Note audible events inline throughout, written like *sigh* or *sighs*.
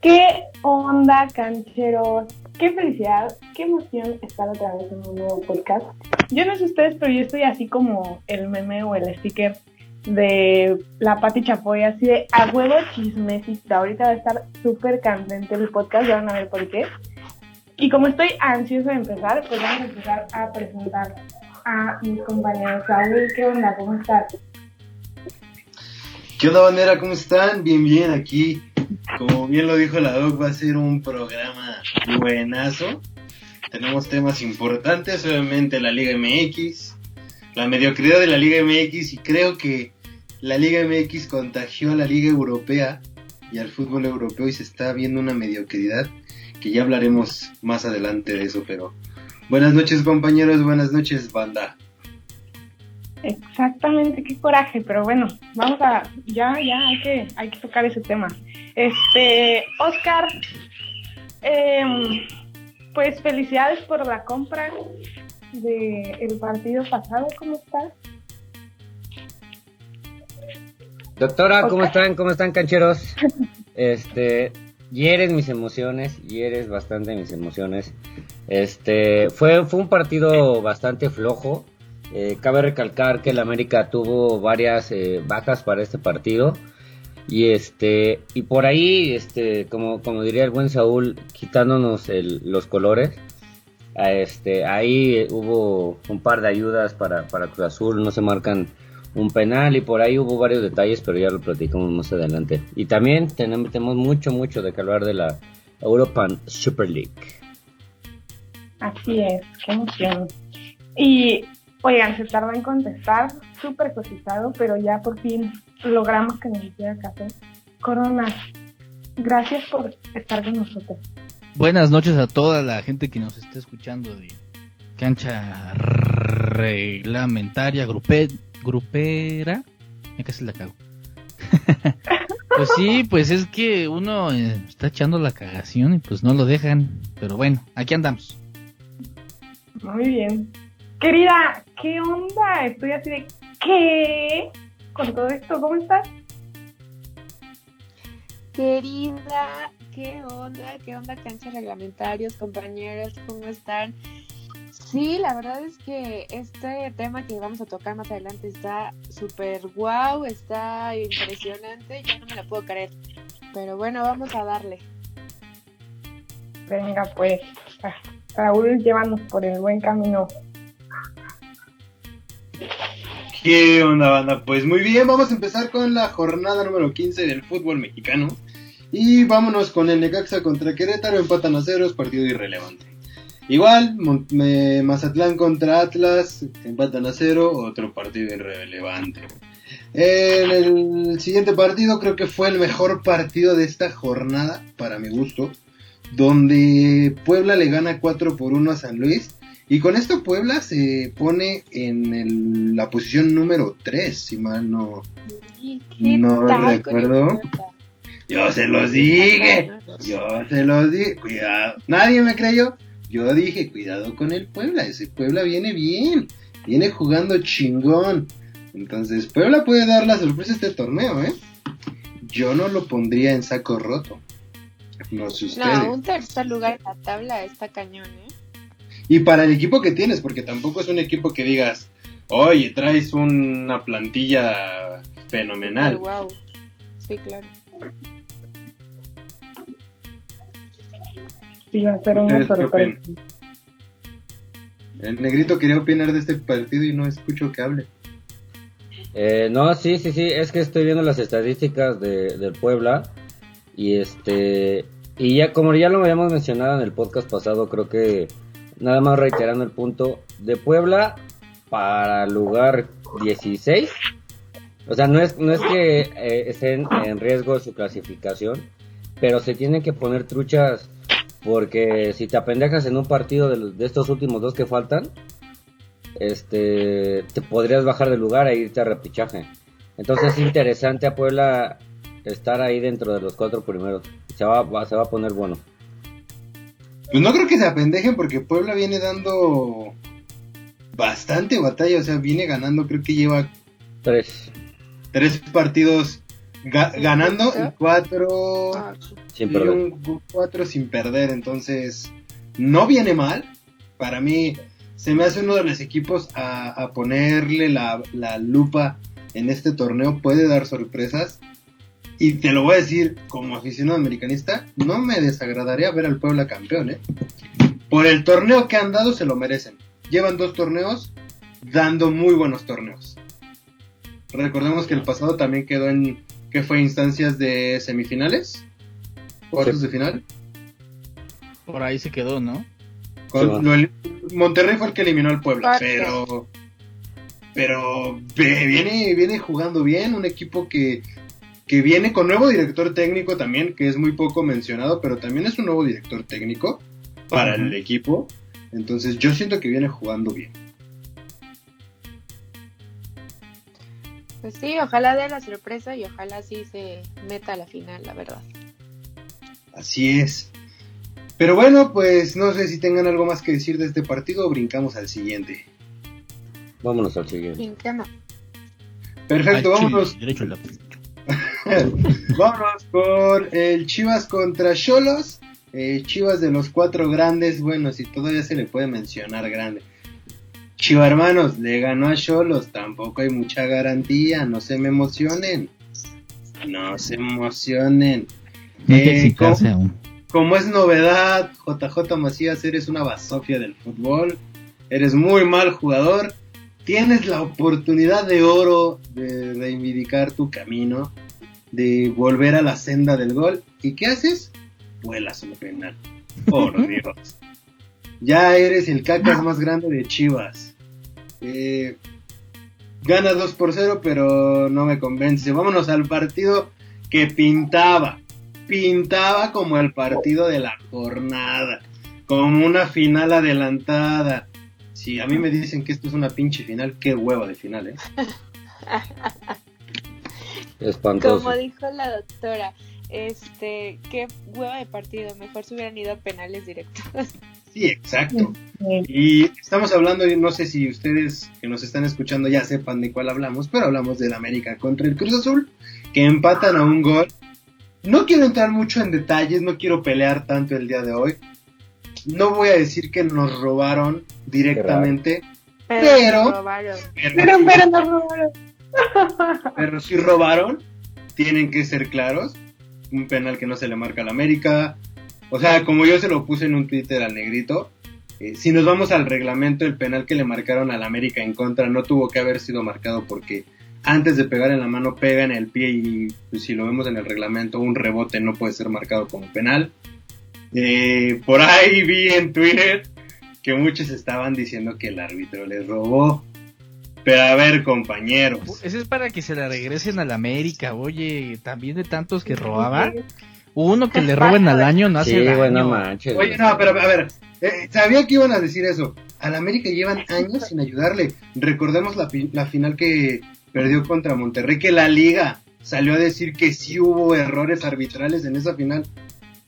¿Qué onda, cancheros? Qué felicidad, qué emoción estar otra vez en un nuevo podcast. Yo no sé ustedes, pero yo estoy así como el meme o el sticker de la Pati Chapoy, así de a huevo chismecito. Ahorita va a estar súper candente el podcast, ya van a ver por qué. Y como estoy ansioso de empezar, pues vamos a empezar a presentar a mis compañeros. Saúl, ¿qué onda? ¿Cómo estás? ¿Qué onda, bandera? ¿Cómo están? Bien, bien, aquí. Como bien lo dijo la doc, va a ser un programa buenazo. Tenemos temas importantes, obviamente la Liga MX, la mediocridad de la Liga MX y creo que la Liga MX contagió a la Liga Europea y al fútbol europeo y se está viendo una mediocridad que ya hablaremos más adelante de eso, pero buenas noches compañeros, buenas noches banda. Exactamente, qué coraje, pero bueno, vamos a, ya, ya, hay que, hay que tocar ese tema. Este, Oscar, em, pues felicidades por la compra del el partido pasado, ¿cómo estás? Doctora, ¿cómo están? ¿Cómo están, cancheros? Este, hieres mis emociones, hieres bastante mis emociones. Este, fue, fue un partido bastante flojo eh, cabe recalcar que el América tuvo varias eh, bajas para este partido. Y este y por ahí, este, como, como diría el buen Saúl, quitándonos los colores, este, ahí hubo un par de ayudas para, para Cruz Azul, no se marcan un penal y por ahí hubo varios detalles, pero ya lo platicamos más adelante. Y también tenemos, tenemos mucho, mucho de que hablar de la European Super League. Así es, qué emoción. Y Oigan, se tarda en contestar, súper cotizado, pero ya por fin logramos que nos hiciera café. Corona, gracias por estar con nosotros. Buenas noches a toda la gente que nos está escuchando de cancha reglamentaria, grupe, grupera. Me casi la cago. *laughs* pues sí, pues es que uno eh, está echando la cagación y pues no lo dejan. Pero bueno, aquí andamos. Muy bien. Querida, ¿qué onda? Estoy así de ¿qué? Con todo esto, ¿cómo estás? Querida, ¿qué onda? ¿Qué onda canchas reglamentarios, compañeros? ¿Cómo están? Sí, la verdad es que este tema que vamos a tocar más adelante está súper guau, está impresionante, yo no me la puedo creer. Pero bueno, vamos a darle. Venga, pues, Raúl, llévanos por el buen camino. ¿Qué onda, banda? Pues muy bien, vamos a empezar con la jornada número 15 del fútbol mexicano. Y vámonos con el Necaxa contra Querétaro, empatan a ceros, partido irrelevante. Igual, Mazatlán contra Atlas, empatan a cero, otro partido irrelevante. En el siguiente partido creo que fue el mejor partido de esta jornada, para mi gusto, donde Puebla le gana 4 por 1 a San Luis y con esto Puebla se pone en la posición número 3, si mal no, no recuerdo. Yo se los dije, yo se los dije, cuidado. Nadie me creyó. Yo dije, cuidado con el Puebla, ese Puebla viene bien, viene jugando chingón. Entonces, Puebla puede dar la sorpresa este torneo, ¿eh? Yo no lo pondría en saco roto. No sé ustedes. No, un tercer lugar en la tabla está cañón, ¿eh? Y para el equipo que tienes, porque tampoco es un equipo que digas, oye, traes una plantilla fenomenal. wow. Sí, claro. Sí, va a ser una sorpresa. El negrito quería opinar de este partido y no escucho que hable. Eh, no, sí, sí, sí, es que estoy viendo las estadísticas de, del Puebla y este y ya como ya lo habíamos mencionado en el podcast pasado, creo que nada más reiterando el punto, de Puebla para lugar 16. O sea, no es, no es que eh, estén en riesgo su clasificación, pero se tienen que poner truchas porque si te apendejas en un partido de, de estos últimos dos que faltan, este, te podrías bajar de lugar e irte a repichaje. Entonces es interesante a Puebla estar ahí dentro de los cuatro primeros. Se va, se va a poner bueno. Pues no creo que se apendejen porque Puebla viene dando bastante batalla, o sea, viene ganando, creo que lleva tres. Tres partidos ga- ganando y cuatro Ah, Sin y perder. un cuatro sin perder. Entonces, no viene mal. Para mí, se me hace uno de los equipos a, a ponerle la, la lupa en este torneo. Puede dar sorpresas. Y te lo voy a decir como aficionado americanista, no me desagradaría ver al Puebla campeón, ¿eh? Por el torneo que han dado se lo merecen. Llevan dos torneos dando muy buenos torneos. Recordemos que el pasado también quedó en que fue instancias de semifinales, cuartos Sí. de final. Por ahí se quedó, ¿no? Con- Sí, va. lo el- Monterrey fue el que eliminó al Puebla, pero pero ve- viene viene jugando bien, un equipo que que viene con nuevo director técnico también, que es muy poco mencionado, pero también es un nuevo director técnico para el equipo. Entonces yo siento que viene jugando bien. Pues sí, ojalá dé la sorpresa y ojalá sí se meta a la final, la verdad. Así es. Pero bueno, pues no sé si tengan algo más que decir de este partido o brincamos al siguiente. Vámonos al siguiente. ¿Quién quema? Perfecto, chile, vámonos, Derecho a la... *laughs* vámonos por el Chivas contra Cholos. Eh, Chivas de los cuatro grandes, bueno, si todavía se le puede mencionar grande. Chiva hermanos, le ganó a Cholos, tampoco hay mucha garantía, no se me emocionen. No se emocionen. No Eh, ¿cómo? aún. Como es novedad, JJ Macías, eres una basofia del fútbol. Eres muy mal jugador. Tienes la oportunidad de oro de reivindicar tu camino, de volver a la senda del gol. ¿Y qué haces? Vuelas un penal. Por *laughs* Dios. Ya eres el cacas más grande de Chivas. Eh, gana 2 por 0, pero no me convence. Vámonos al partido que pintaba pintaba como el partido de la jornada, como una final adelantada. Si a mí me dicen que esto es una pinche final, qué hueva de final, ¿eh? *laughs* Espantoso. Como dijo la doctora, este, qué hueva de partido, mejor se hubieran ido a penales directos. *laughs* Sí, exacto. Y estamos hablando, no sé si ustedes que nos están escuchando ya sepan de cuál hablamos, pero hablamos del América contra el Cruz Azul, que empatan a un gol. No quiero entrar mucho en detalles, no quiero pelear tanto el día de hoy. No voy a decir que nos robaron directamente, Pero- pero, Pero, pero no robaron. Pero si robaron, tienen que ser claros. Un penal que no se le marca al América. O sea, como yo se lo puse en un Twitter al negrito, eh, si nos vamos al reglamento, el penal que le marcaron al América en contra no tuvo que haber sido marcado porque antes de pegar en la mano pega en el pie y pues, si lo vemos en el reglamento, un rebote no puede ser marcado como penal. Eh, por ahí vi en Twitter que muchos estaban diciendo que el árbitro les robó. Pero a ver, compañeros. Ese es para que se la regresen a la América, oye, también de tantos que robaban. Uno que le roben al año no hace Sí, daño. güey, no manches. Oye, no, pero a ver, eh, sabía que iban a decir eso. Al América llevan años sin ayudarle. Recordemos la, la final que perdió contra Monterrey, que la liga salió a decir que sí hubo errores arbitrales en esa final.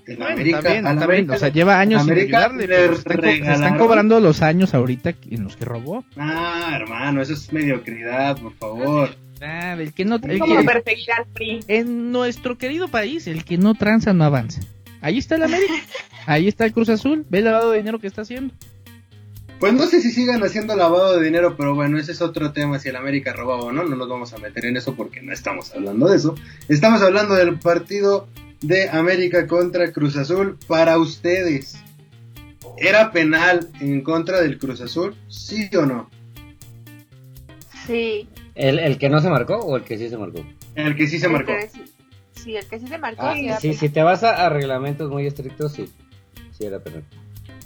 Bueno, América, está bien, O sea, lleva años sin América ayudarle, le pero están co- cobrando los años ahorita en los que robó. Ah, hermano, eso es mediocridad, por favor. Ah, el que no, el Como que- en nuestro querido país, el que no tranza no avanza. Ahí está el América, *laughs* ahí está el Cruz Azul, ve el lavado de dinero que está haciendo. Pues no sé si sigan haciendo lavado de dinero, pero bueno, ese es otro tema, si el América robaba o no, no nos vamos a meter en eso porque no estamos hablando de eso. Estamos hablando del partido de América contra Cruz Azul para ustedes. ¿Era penal en contra del Cruz Azul? ¿Sí o no? Sí. ¿El, ¿El que no se marcó o el que sí se marcó? El que sí se el marcó. sí- Sí, el que sí se marcó. Ah, sí sí, si te vas a, a reglamentos muy estrictos, sí. Sí, era penal.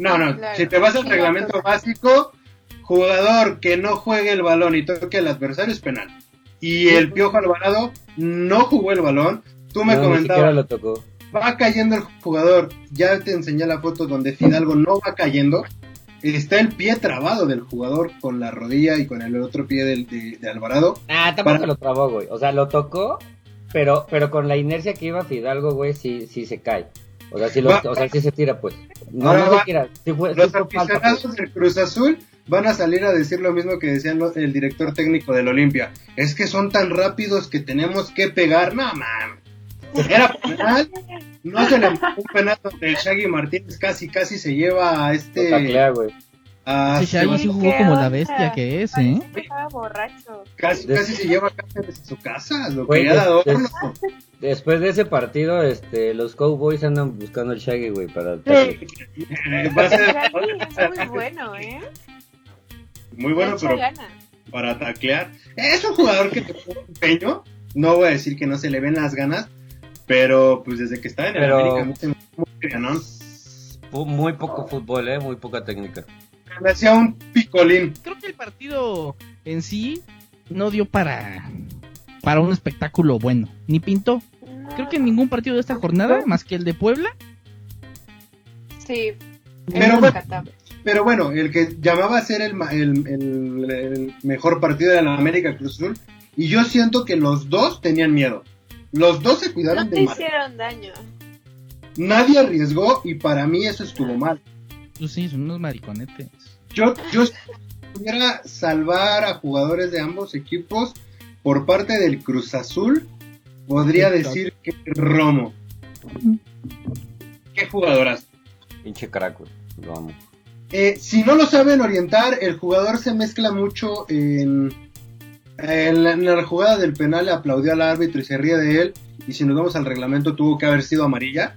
No, no, Claro. si te vas al reglamento básico, jugador que no juegue el balón y toque al adversario es penal. Y el Piojo Alvarado no jugó el balón. Tú me no, comentabas, lo tocó. va cayendo el jugador. Ya te enseñé la foto donde Fidalgo no va cayendo. Está el pie trabado del jugador con la rodilla y con el otro pie del, de, de Alvarado. Ah, tampoco Para- lo trabó, güey. O sea, lo tocó, pero pero con la inercia que iba Fidalgo, güey, sí, sí se cae. O sea, sí, lo, o sea, sí se tira, pues. No, Ahora no va- se tira. Sí fue, sí Los fue falta, aficionados pues. del Cruz Azul van a salir a decir lo mismo que decían lo- el director técnico del Olimpia. Es que son tan rápidos que tenemos que pegar. No, man. Era penal. No se le un penal donde el Shaggy Martínez casi, casi se lleva a este. taclea, güey. a Ese Shaggy sí jugó ¿Qué como la bestia que es, ¿eh? Que estaba borracho. casi, casi se lleva a a su casa. Lo de des- adorno. Después de ese partido, este, los Cowboys andan buscando el Shaggy, güey, para... *laughs* Va a ser- Shaggy es muy *laughs* bueno, ¿eh? Muy bueno, pero para taclear. Es un jugador que te pone empeño. No voy a decir que no se le ven las ganas, pero pues desde que está en el Pero- América hace muy poco fútbol, eh, muy poca técnica. Me hacía un picolín. Creo que el partido en sí no dio para, para un espectáculo bueno, ni pintó. Creo que en ningún partido de esta jornada, más que el de Puebla, Sí. Pero bueno. Pero bueno, el que llamaba a ser el, ma- el- el- el mejor partido de la América Cruz Azul. Y yo siento que los dos tenían miedo. Los dos se No cuidaron te de mal. hicieron daño. Nadie arriesgó y para mí eso estuvo mal. pues sí, son unos mariconetes. Yo, yo si pudiera salvar a jugadores de ambos equipos por parte del Cruz Azul, podría decir que Romo. ¿Qué jugadoras? Pinche crack, güey. Lo amo. Eh, si no lo saben orientar, el jugador se mezcla mucho en, en, la, jugada del penal, le aplaudió al árbitro y se ríe de él. Y si nos vamos al reglamento, tuvo que haber sido amarilla,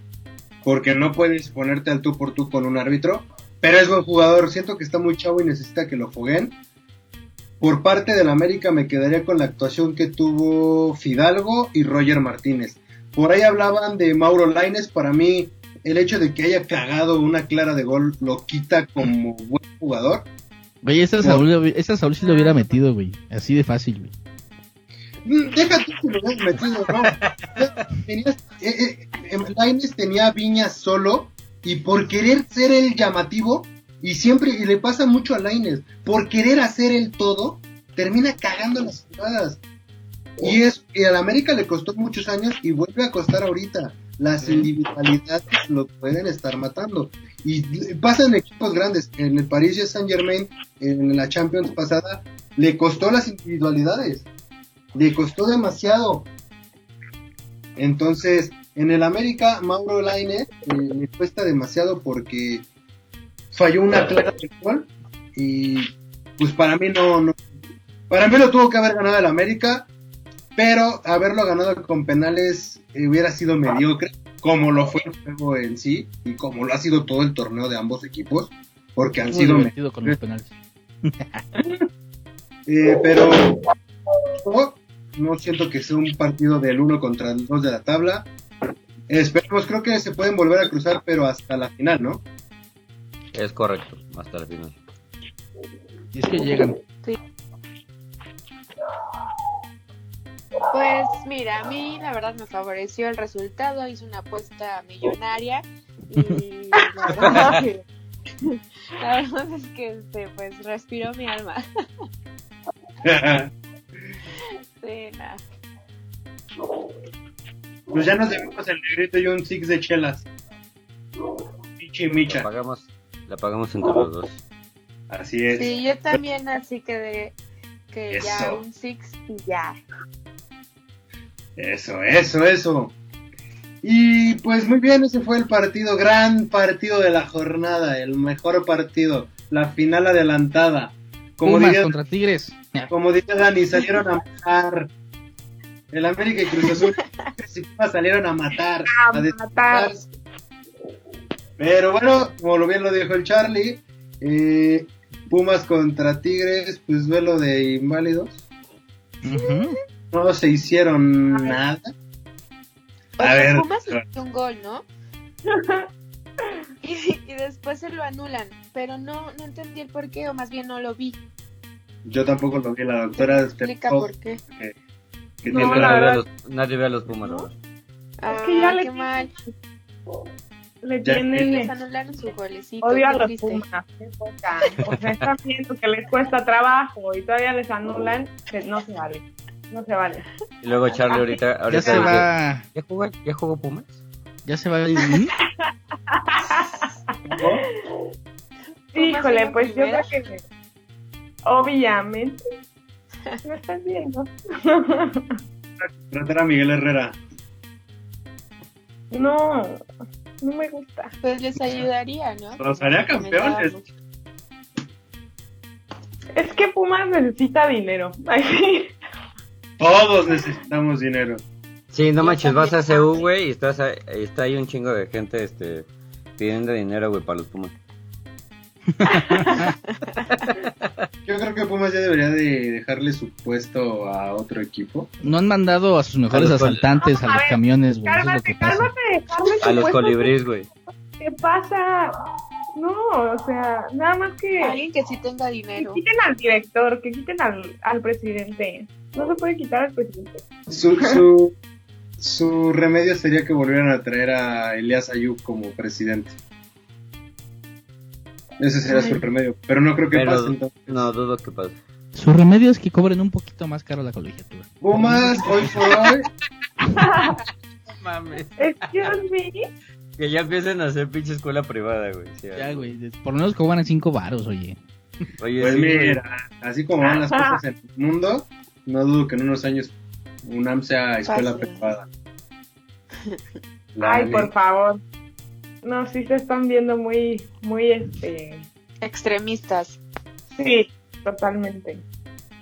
porque no puedes ponerte al tú por tú con un árbitro. Pero es buen jugador, siento que está muy chavo y necesita que lo foguen. Por parte del América me quedaría con la actuación que tuvo Fidalgo y Roger Martínez. Por ahí hablaban de Mauro Laines, para mí el hecho de que haya cagado una clara de gol lo quita como buen jugador. Güey, esa. Saúl, esa Saúl sí lo hubiera metido, güey. Así de fácil, güey. Déjate que lo hayas metido, no. Tenías, eh, eh, em, tenía Viñas solo y por querer ser el llamativo, y siempre, y le pasa mucho a Lainez, por querer hacer el todo, termina cagando las jugadas. Y es, y al América le costó muchos años y vuelve a costar ahorita. Las individualidades lo pueden estar matando. Y pasa en equipos grandes. En el Paris Saint Germain, en la Champions pasada, le costó las individualidades. Le costó demasiado. Entonces, en el América, Mauro Lainez eh, le cuesta demasiado porque falló una clara de gol. Y pues para mí no, no. Para mí lo tuvo que haber ganado el América. Pero haberlo ganado con penales eh, hubiera sido mediocre, como lo fue el juego en sí, y como lo ha sido todo el torneo de ambos equipos, porque han Muy sido divertido con los penales. *laughs* eh, pero no, no siento que sea un partido del uno contra el dos de la tabla. Esperemos, creo que se pueden volver a cruzar, pero hasta la final, ¿no? Es correcto, hasta el final. Y es que llegan. Pues mira, a mí la verdad me favoreció el resultado, hice una apuesta millonaria y la verdad, *laughs* la es que este, pues respiró mi alma. *laughs* Sí, nada. pues ya nos debimos el negrito y un six de chelas. Pichi y La micha. pagamos, la pagamos entre los dos. Así es. Sí, yo también así quedé que ya un six y ya. Eso, eso, eso. Y pues muy bien, ese fue el partido, gran partido de la jornada, el mejor partido, la final adelantada. Como Pumas diría, contra Tigres. como diría Dani, salieron a matar. El América y Cruz Azul *laughs* salieron a matar. A destrozar. matar. Pero bueno, como lo bien lo dijo el Charlie, eh, Pumas contra Tigres, pues duelo de inválidos. No se hicieron nada. A ver, Pumas hizo un gol, ¿no? *laughs* Y, y después se lo anulan, pero no, no entendí el por qué, o más bien no lo vi. Yo tampoco lo vi, la doctora Explica explicó por qué. que No, la nadie, ve a verdad- los, nadie ve a los Pumas, ¿No? Ah, que ya le- qué mal. Le Ya- tienen Les anularon su golecito. odio a los triste. Pumas. poca. O sea, están viendo que les cuesta trabajo y todavía les anulan, que no se vale. No se vale. Y luego Charlie ahorita, ahorita Ya se va. ¿Ya jugó, ¿Ya jugó Pumas? Ya se va. ¿Mm? *laughs* Pumas Híjole, pues yo creo que Obviamente. ¿Me estás viendo? *laughs* Tratar a Miguel Herrera. No, no me gusta. Pues les ayudaría, ¿no? Los haría campeones. Es que Pumas necesita dinero. *laughs* Ay, sí. Todos necesitamos dinero. Sí, no manches, vas a. CU, güey, y estás ahí- está ahí un chingo de gente este, pidiendo dinero, güey, para los Pumas. *laughs* Yo creo que Pumas ya debería de dejarle su puesto a otro equipo. No han mandado a sus mejores A los col- asaltantes a No, a los ver, camiones, güey. Es Cálmate, cálmate, dejarle A los colibríes, güey. ¿Qué pasa? No, o sea, nada más que, Alguien que sí tenga que dinero. quiten al director, que quiten al, al presidente. No se puede quitar al presidente. Su, su, su remedio sería que volvieran a traer a Elias Ayub como presidente. Ese sería su remedio. Pero no creo que Pero pase entonces. no dudo que pase. Su remedio es que cobren un poquito más caro la colegiatura. Pumas, hoy por hoy. No mames. Excuse me. Que ya empiecen a hacer pinche escuela privada, güey. Sí, Ya, güey. Por lo menos cobran 5 varos, oye. Oye, Pues sí, güey. mira, así como van las cosas en el mundo, no dudo que en unos años UNAM sea escuela Fácil. privada. La Ay, por favor. No, sí se están viendo muy, muy, este... Extremistas. Sí, totalmente.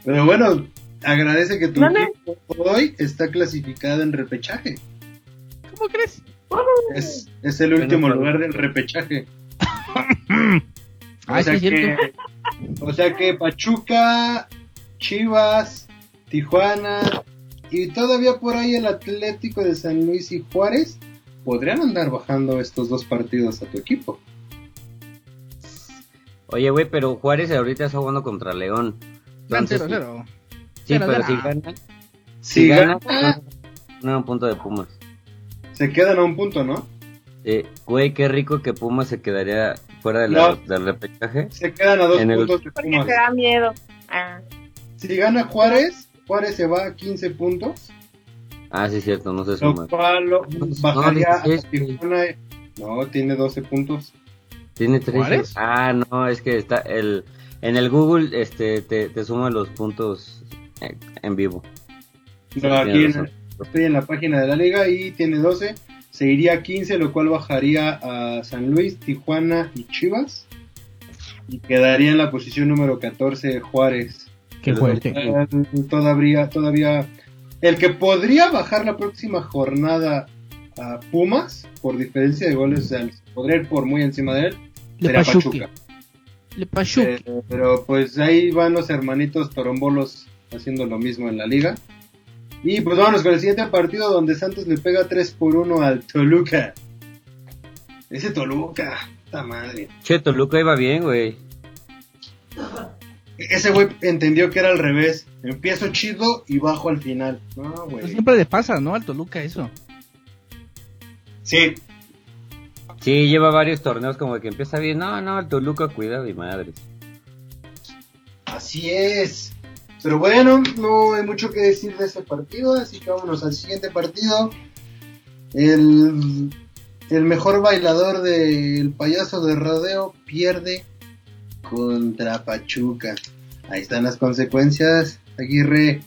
Pero bueno, agradece que tu No, no. equipo hoy está clasificado en repechaje. ¿Cómo crees? Es, es el último pero- lugar del repechaje. *laughs* O, sea que, o sea que Pachuca, Chivas, Tijuana y todavía por ahí el Atlético de San Luis y Juárez podrían andar bajando estos dos partidos a tu equipo. Oye, güey, pero Juárez ahorita está jugando contra León. Entonces, 0-0. Sí, Cero, pero cero. si gana, Si si gana, gana, no, punto de Pumas. Se quedan a un punto, ¿no? Eh, güey, qué rico que Pumas se quedaría fuera de la- No. del repechaje. Se quedan a dos En el- puntos Porque te da miedo. Ah. Si gana Juárez, Juárez se va a 15 puntos, Ah, sí, es cierto, no se lo suma. cual lo- No, bajaría a 16, güey. Tijuana. No, tiene 12 puntos. ¿Tiene tres? ¿Juárez? Ah, no, es que está el en el Google este te, te suma los puntos eh, en vivo. No, aquí Tienes en-. Estoy en la página de la liga y tiene 12. Se iría a 15, lo cual bajaría a San Luis, Tijuana y Chivas. Y quedaría en la posición número 14 Juárez. Qué fuerte. Todavía, todavía. El que podría bajar la próxima jornada a Pumas, por diferencia de goles, o sea, podría ir por muy encima de él, Le Pachuque. Pachuca. Le Pachuque. Eh, pero pues ahí van los hermanitos torombolos haciendo lo mismo en la liga. Y pues vámonos con el siguiente partido donde Santos le pega 3 por 1 al Toluca. Ese Toluca, puta madre. Che, Toluca iba bien, güey. Ese güey entendió que era al revés. Empiezo chido y bajo al final. No, Pues güey. siempre le pasa, ¿no? Al Toluca eso. Sí, Sí, lleva varios torneos como que empieza bien. No, no, el Toluca, cuidado y madres. así es. Pero bueno, no hay mucho que decir de ese partido, así que vámonos al siguiente partido. El, el mejor bailador del payaso de rodeo pierde contra Pachuca. Ahí están las consecuencias, Aguirre.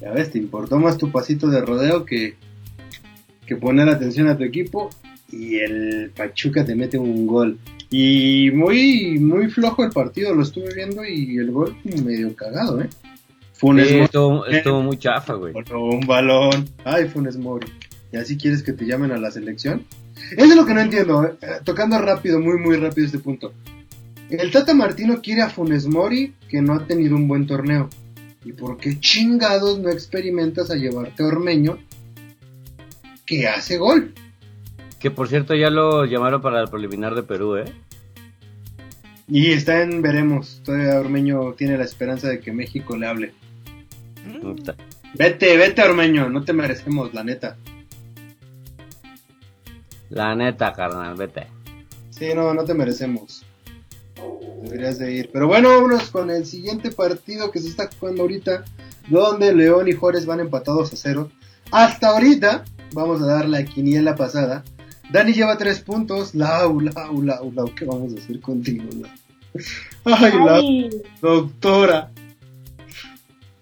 Ya ves, te importó más tu pasito de rodeo que, que poner atención a tu equipo. Y el Pachuca te mete un gol. Y muy, muy flojo el partido, lo estuve viendo y el gol medio cagado, ¿eh? Funes Sí, Mori estuvo, estuvo muy chafa, güey. Un balón. Ay, Funes Mori. ¿Y así quieres que te llamen a la selección? Eso es lo que no entiendo, ¿eh? Eh, tocando rápido, muy, muy rápido este punto. El Tata Martino quiere a Funes Mori que no ha tenido un buen torneo. ¿Y por qué chingados no experimentas a llevarte a Ormeño que hace gol? Que por cierto ya lo llamaron para el preliminar de Perú, ¿eh? Y está en veremos. Todavía Ormeño tiene la esperanza de que México le hable. Puta. Vete, vete Ormeño, no te merecemos, la neta. La neta, carnal, vete. Sí, no, no te merecemos. Deberías de ir. Pero bueno, vámonos con el siguiente partido que se está jugando ahorita, donde León y Juárez van empatados a cero. Hasta ahorita, vamos a dar la quiniela pasada. Dani lleva tres puntos. Lau, Lau, Lau, Lau, ¿qué vamos a hacer contigo? Lau? *laughs* Ay, la Ay, doctora.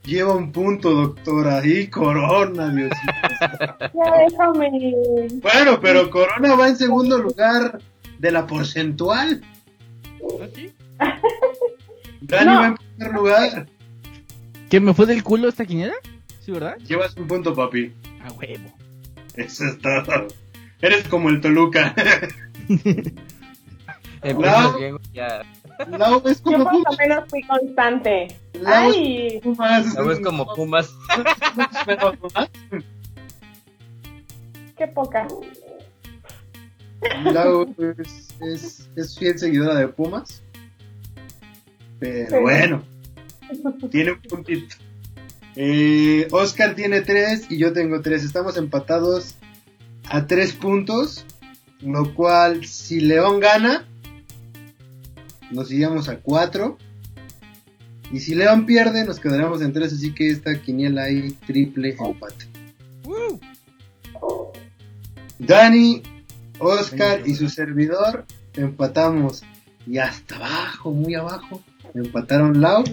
Lleva un punto, doctora. Y Corona, Dios mío. ya déjame. Bueno, pero Corona va en segundo lugar de la porcentual. Dani No. va en primer lugar. ¿Que me fue del culo esta quiniela? ¿Sí, verdad? Llevas un punto, papi. A huevo. Eso es todo. Eres como el Toluca. *laughs* No. ya. Lau es Yo por lo menos fui constante. Lau es Ay, Pumas. La ves como Pumas. qué poca. Lau es, es, es fiel seguidora de Pumas. Pero Sí. bueno, tiene un puntito. Eh, Oscar tiene tres y yo tengo tres. Estamos empatados a tres puntos. Lo cual, si León gana, nos iríamos a cuatro. Y si León pierde, nos quedaremos en tres. Así que esta quiniela hay triple empate. Dani, Oscar y su servidor empatamos. Y hasta abajo, muy abajo, empataron Lau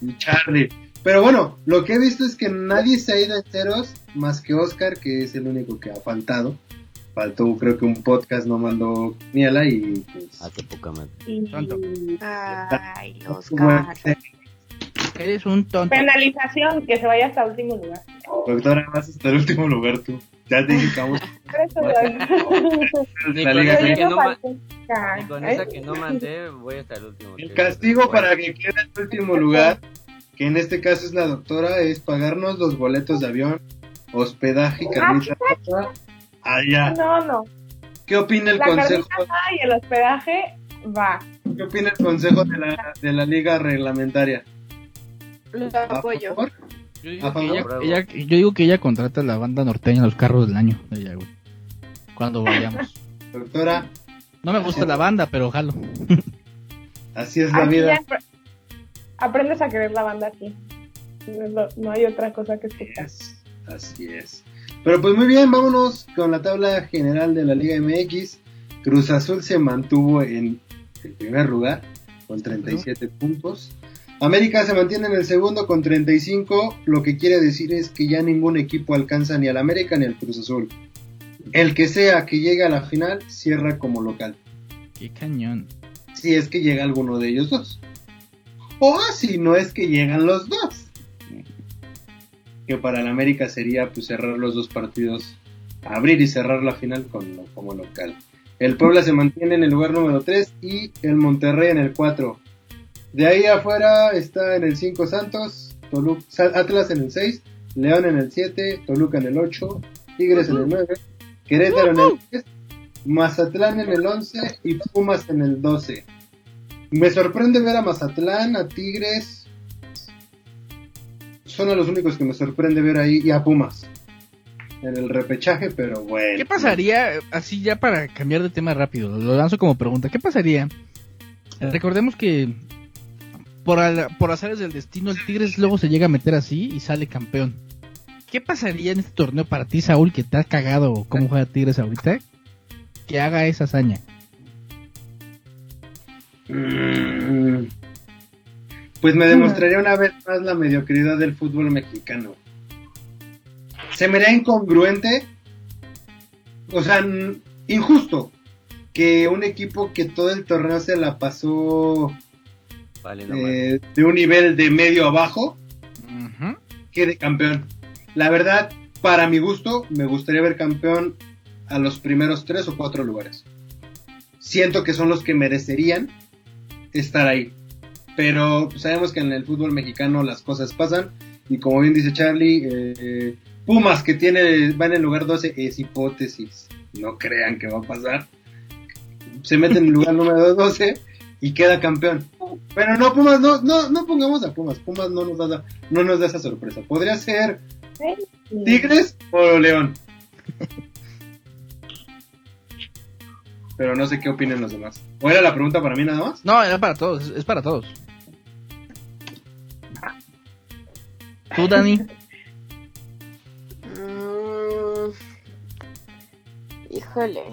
y Charlie. Pero bueno, lo que he visto es que nadie se ha ido enteros más que Oscar, que es el único que ha faltado. Faltó, creo que un podcast no mandó Niela y pues. Ah, qué poca madre. Y Tonto. Ay, Oscar. Eres un tonto. penalización, que se vaya hasta último lugar. Doctora, vas hasta el último lugar tú. Ya te *laughs* la con esa que no ¿Eh? esa que no mandé, voy hasta el último. El castigo para que quede en último lugar, que en este caso es la doctora, es pagarnos los boletos de avión, hospedaje y carnita allá. No, no. ¿Qué opina el La consejo? va y el hospedaje va. ¿Qué opina el consejo de la, de la liga reglamentaria? Lo ¿A apoyo. favor? Yo digo, que favor. ella, ella- yo digo que ella contrata a la banda norteña los carros del año. de ella, güey. Cuando vayamos. *laughs* Doctora, No me gusta la banda, pero jalo. *laughs* así es la Aquí vida. apre- aprendes a querer la banda aquí. No, no hay otra cosa que escuchar. Es, así es. Pero pues muy bien, vámonos con la tabla general de la Liga MX. Cruz Azul se mantuvo en el primer lugar con 37 puntos. América se mantiene en el segundo con 35, lo que quiere decir es que ya ningún equipo alcanza ni al América ni al Cruz Azul. El que sea que llegue a la final cierra como local, Qué cañón. si es que llega alguno de ellos dos. O si no es que llegan los dos. Que para el América sería pues cerrar los dos partidos, abrir y cerrar la final con, como local. El Puebla se mantiene en el lugar número 3 y el Monterrey en el 4. De ahí afuera está en el 5 Santos, Tolu- Sa- Atlas en el 6, León en el 7, Toluca en el 8, Tigres en el 9, Querétaro en el 10, Mazatlán en el 11 y Pumas en el 12. Me sorprende ver a Mazatlán, a Tigres. Son a los únicos que me sorprende ver ahí y a Pumas. En el repechaje, pero bueno. ¿Qué pasaría, así ya para cambiar de tema rápido, lo lanzo como pregunta, ¿qué pasaría? Recordemos que por, al- por azares del destino el Tigres luego se llega a meter así y sale campeón. ¿Qué pasaría en este torneo para ti, Saúl, que te has cagado cómo juega Tigres ahorita? Que haga esa hazaña. Mm. Pues me demostraría una vez más la mediocridad del fútbol mexicano. Se me haría incongruente, o sea, injusto, que un equipo que todo el torneo se la pasó Vale, no mames. eh, de un nivel de medio abajo, Ujú. quede campeón. La verdad, para mi gusto, me gustaría ver campeón a los primeros tres o cuatro lugares. Siento que son los que merecerían estar ahí. Pero sabemos que en el fútbol mexicano las cosas pasan. Y como bien dice Charlie, eh, Pumas que tiene, va en el lugar 12 es hipótesis. No crean que va a pasar. Se mete en el lugar número 12 y queda campeón. Pero no, Pumas, no, no, no pongamos a Pumas. Pumas no nos da, no nos da esa sorpresa. Podría ser Tigres o León. Pero no sé qué opinan los demás. ¿O era la pregunta para mí nada más? No, era para todos, es para todos. ¿Tú, Dani? Mm, híjole.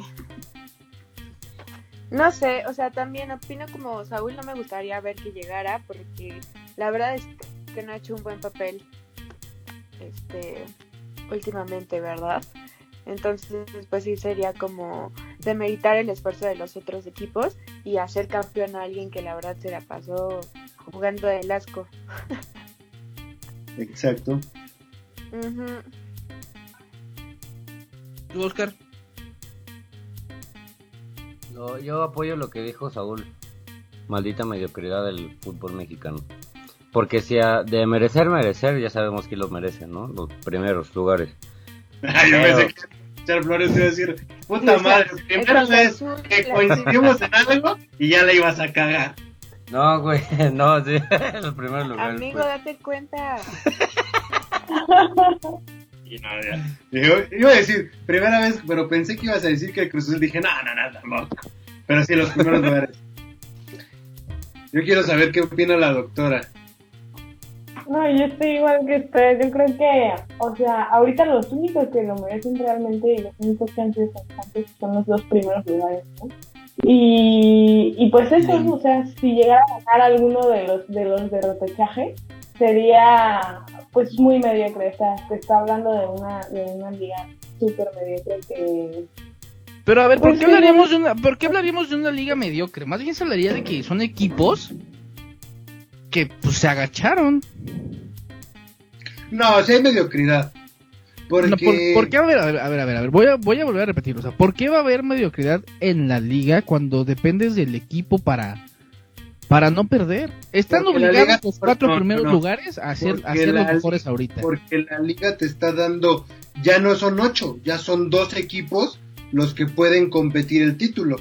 No sé, o sea, también opino como Saúl, no me gustaría ver que llegara porque la verdad es que no ha hecho un buen papel este últimamente, ¿verdad? Entonces, pues sí sería como demeritar el esfuerzo de los otros equipos y hacer campeón a alguien que la verdad se la pasó jugando el asco. *laughs* Exacto. ¿Tú, Oscar? No, yo apoyo lo que dijo Saúl. Maldita mediocridad del fútbol mexicano. Porque si a- de merecer, merecer, ya sabemos quién lo merece, ¿no? Los primeros lugares. *laughs* Ay, yo Pero- pensé que Char Flores iba a decir, puta madre, primera vez que coincidimos en algo y ya la ibas a cagar. No, güey, *laughs* no, sí, *laughs* los primeros lugares. Amigo, pues. date cuenta. Y no, ya. Yo, iba a decir, primera vez, pero pensé que ibas a decir que el Cruz Azul. Dije, no, no, no, tampoco. Pero sí, los primeros lugares. Yo quiero saber qué opina la doctora. No, yo estoy igual que usted. Yo creo que, o sea, ahorita los únicos que lo merecen realmente y los únicos que han sido constantes son los dos primeros lugares, ¿no? Y, y pues eso, o sea, si llegara a ganar alguno de los de los de repechaje, sería pues muy mediocre. O sea, se está hablando de una, de una liga súper mediocre que Pero a ver, ¿por Pues qué, sí. hablaríamos de una, ¿por qué hablaríamos de una liga mediocre? Más bien se hablaría de que son equipos que pues se agacharon. No, sí hay mediocridad. Porque... No, ¿por, por qué? A ver, a ver, a ver, a ver, a ver, Voy, a, voy a volver a repetirlo. O sea, ¿por qué va a haber mediocridad en la liga cuando dependes del equipo para, para no perder? Están Porque la obligados liga- los cuatro no, primeros no. lugares a ser, a ser los mejores ahorita. Porque la liga te está dando, ya no son ocho, ya son dos equipos los que pueden competir el título.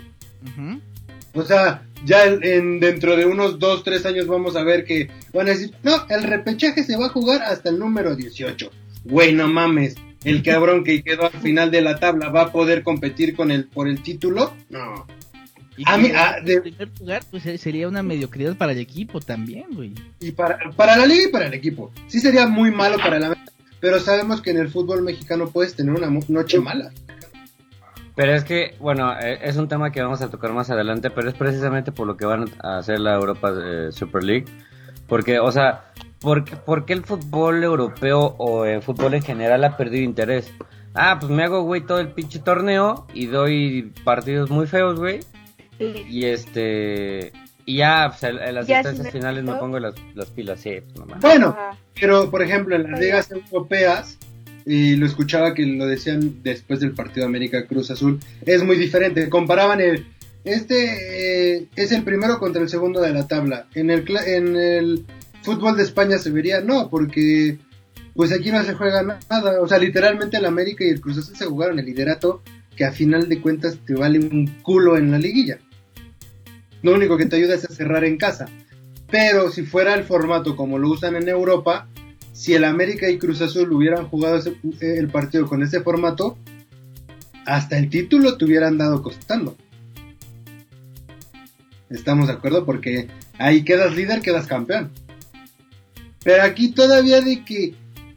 O sea, ya en, en- dentro de unos dos, tres años vamos a ver que van a decir, no, el repechaje se va a jugar hasta el número 18. Güey, no mames, el cabrón que quedó al final de la tabla va a poder competir con el por el título. No. Y A mí- en ah, de- primer lugar, pues eh, sería una mediocridad para el equipo también, güey. Y para, para la liga y para el equipo. Sí sería muy malo para la pero sabemos que en el fútbol mexicano puedes tener una noche mala. Pero es que, bueno, eh, es un tema que vamos a tocar más adelante, pero es precisamente por lo que van a hacer la Europa eh, Super League. Porque, o sea, ¿por, qué- por qué el fútbol europeo o el fútbol en general ha perdido interés? Ah, pues me hago, güey, todo el pinche torneo y doy partidos muy feos, güey. Y este. Y ya, pues, en, en las si me finales me pongo las, las pilas, sí, pues, nomás. Bueno, Ajá. pero por ejemplo en las ligas europeas, y lo escuchaba que lo decían después del partido América Cruz Azul, es muy diferente. Comparaban el. Este eh, es el primero contra el segundo de la tabla. En el, cla- en el fútbol de España se vería, no, porque pues aquí no se juega nada. O sea, literalmente el América y el Cruz Azul se jugaron el liderato, que a final de cuentas te vale un culo en la liguilla. Lo único que te ayuda es a cerrar en casa. Pero si fuera el formato como lo usan en Europa, si el América y Cruz Azul hubieran jugado el partido con ese formato, hasta el título te hubieran dado costando. Estamos de acuerdo porque ahí quedas líder, quedas campeón. Pero aquí todavía de que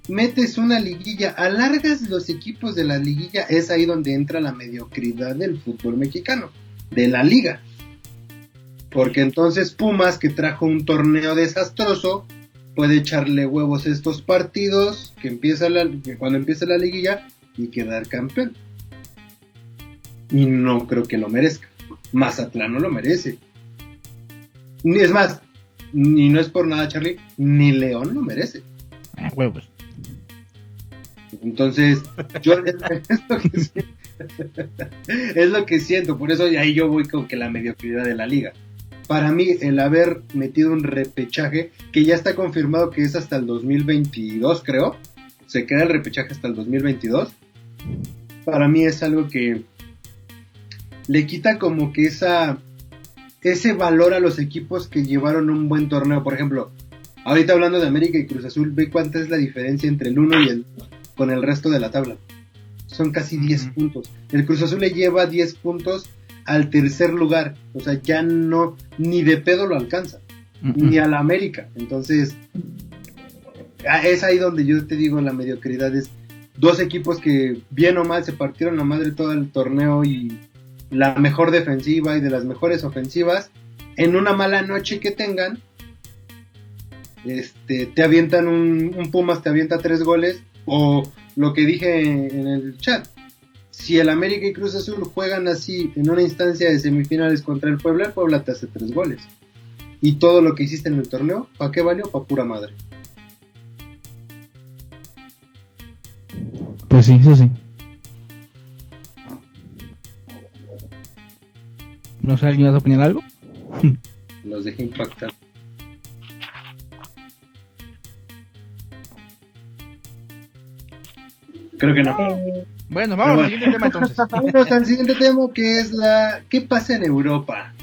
metes una liguilla, alargas los equipos de la liguilla, es ahí donde entra la mediocridad del fútbol mexicano, de la liga. Porque entonces Pumas, que trajo un torneo desastroso, puede echarle huevos estos partidos que empieza la, cuando empiece la liguilla y quedar campeón. Y no creo que lo merezca. Mazatlán no lo merece. Ni es más, ni no es por nada, Charlie, ni León lo merece. Ah, huevos. Entonces, yo *laughs* es lo que siento. Es lo que siento, por eso ahí yo voy con que la mediocridad de la liga. Para mí, el haber metido un repechaje, que ya está confirmado que es hasta el 2022, creo. Se queda el repechaje hasta el 2022. Para mí es algo que le quita como que esa ese valor a los equipos que llevaron un buen torneo. Por ejemplo, ahorita hablando de América y Cruz Azul, ve cuánta es la diferencia entre el 1 y el 2 con el resto de la tabla. Son casi 10 Ujú. puntos. El Cruz Azul le lleva 10 puntos al tercer lugar. O sea, ya no, ni de pedo lo alcanza. Ni a la América. Entonces, ah, es ahí donde yo te digo la mediocridad. Es dos equipos que bien o mal se partieron la madre todo el torneo y la mejor defensiva y de las mejores ofensivas, en una mala noche que tengan, este, te avientan un, un Pumas, te avienta tres goles, o lo que dije en el chat, si el América y Cruz Azul juegan así en una instancia de semifinales contra el Puebla, el Puebla te hace tres goles. Y todo lo que hiciste en el torneo, ¿para qué valió? Para pura madre. Pues sí, eso sí. No sé, ¿alguien vas a opinar algo? *laughs* Los dejé impactar. Creo que no. Bueno, vamos al siguiente tema entonces. *laughs* Vámonos al siguiente tema que es la... ¿Qué pasa en Europa?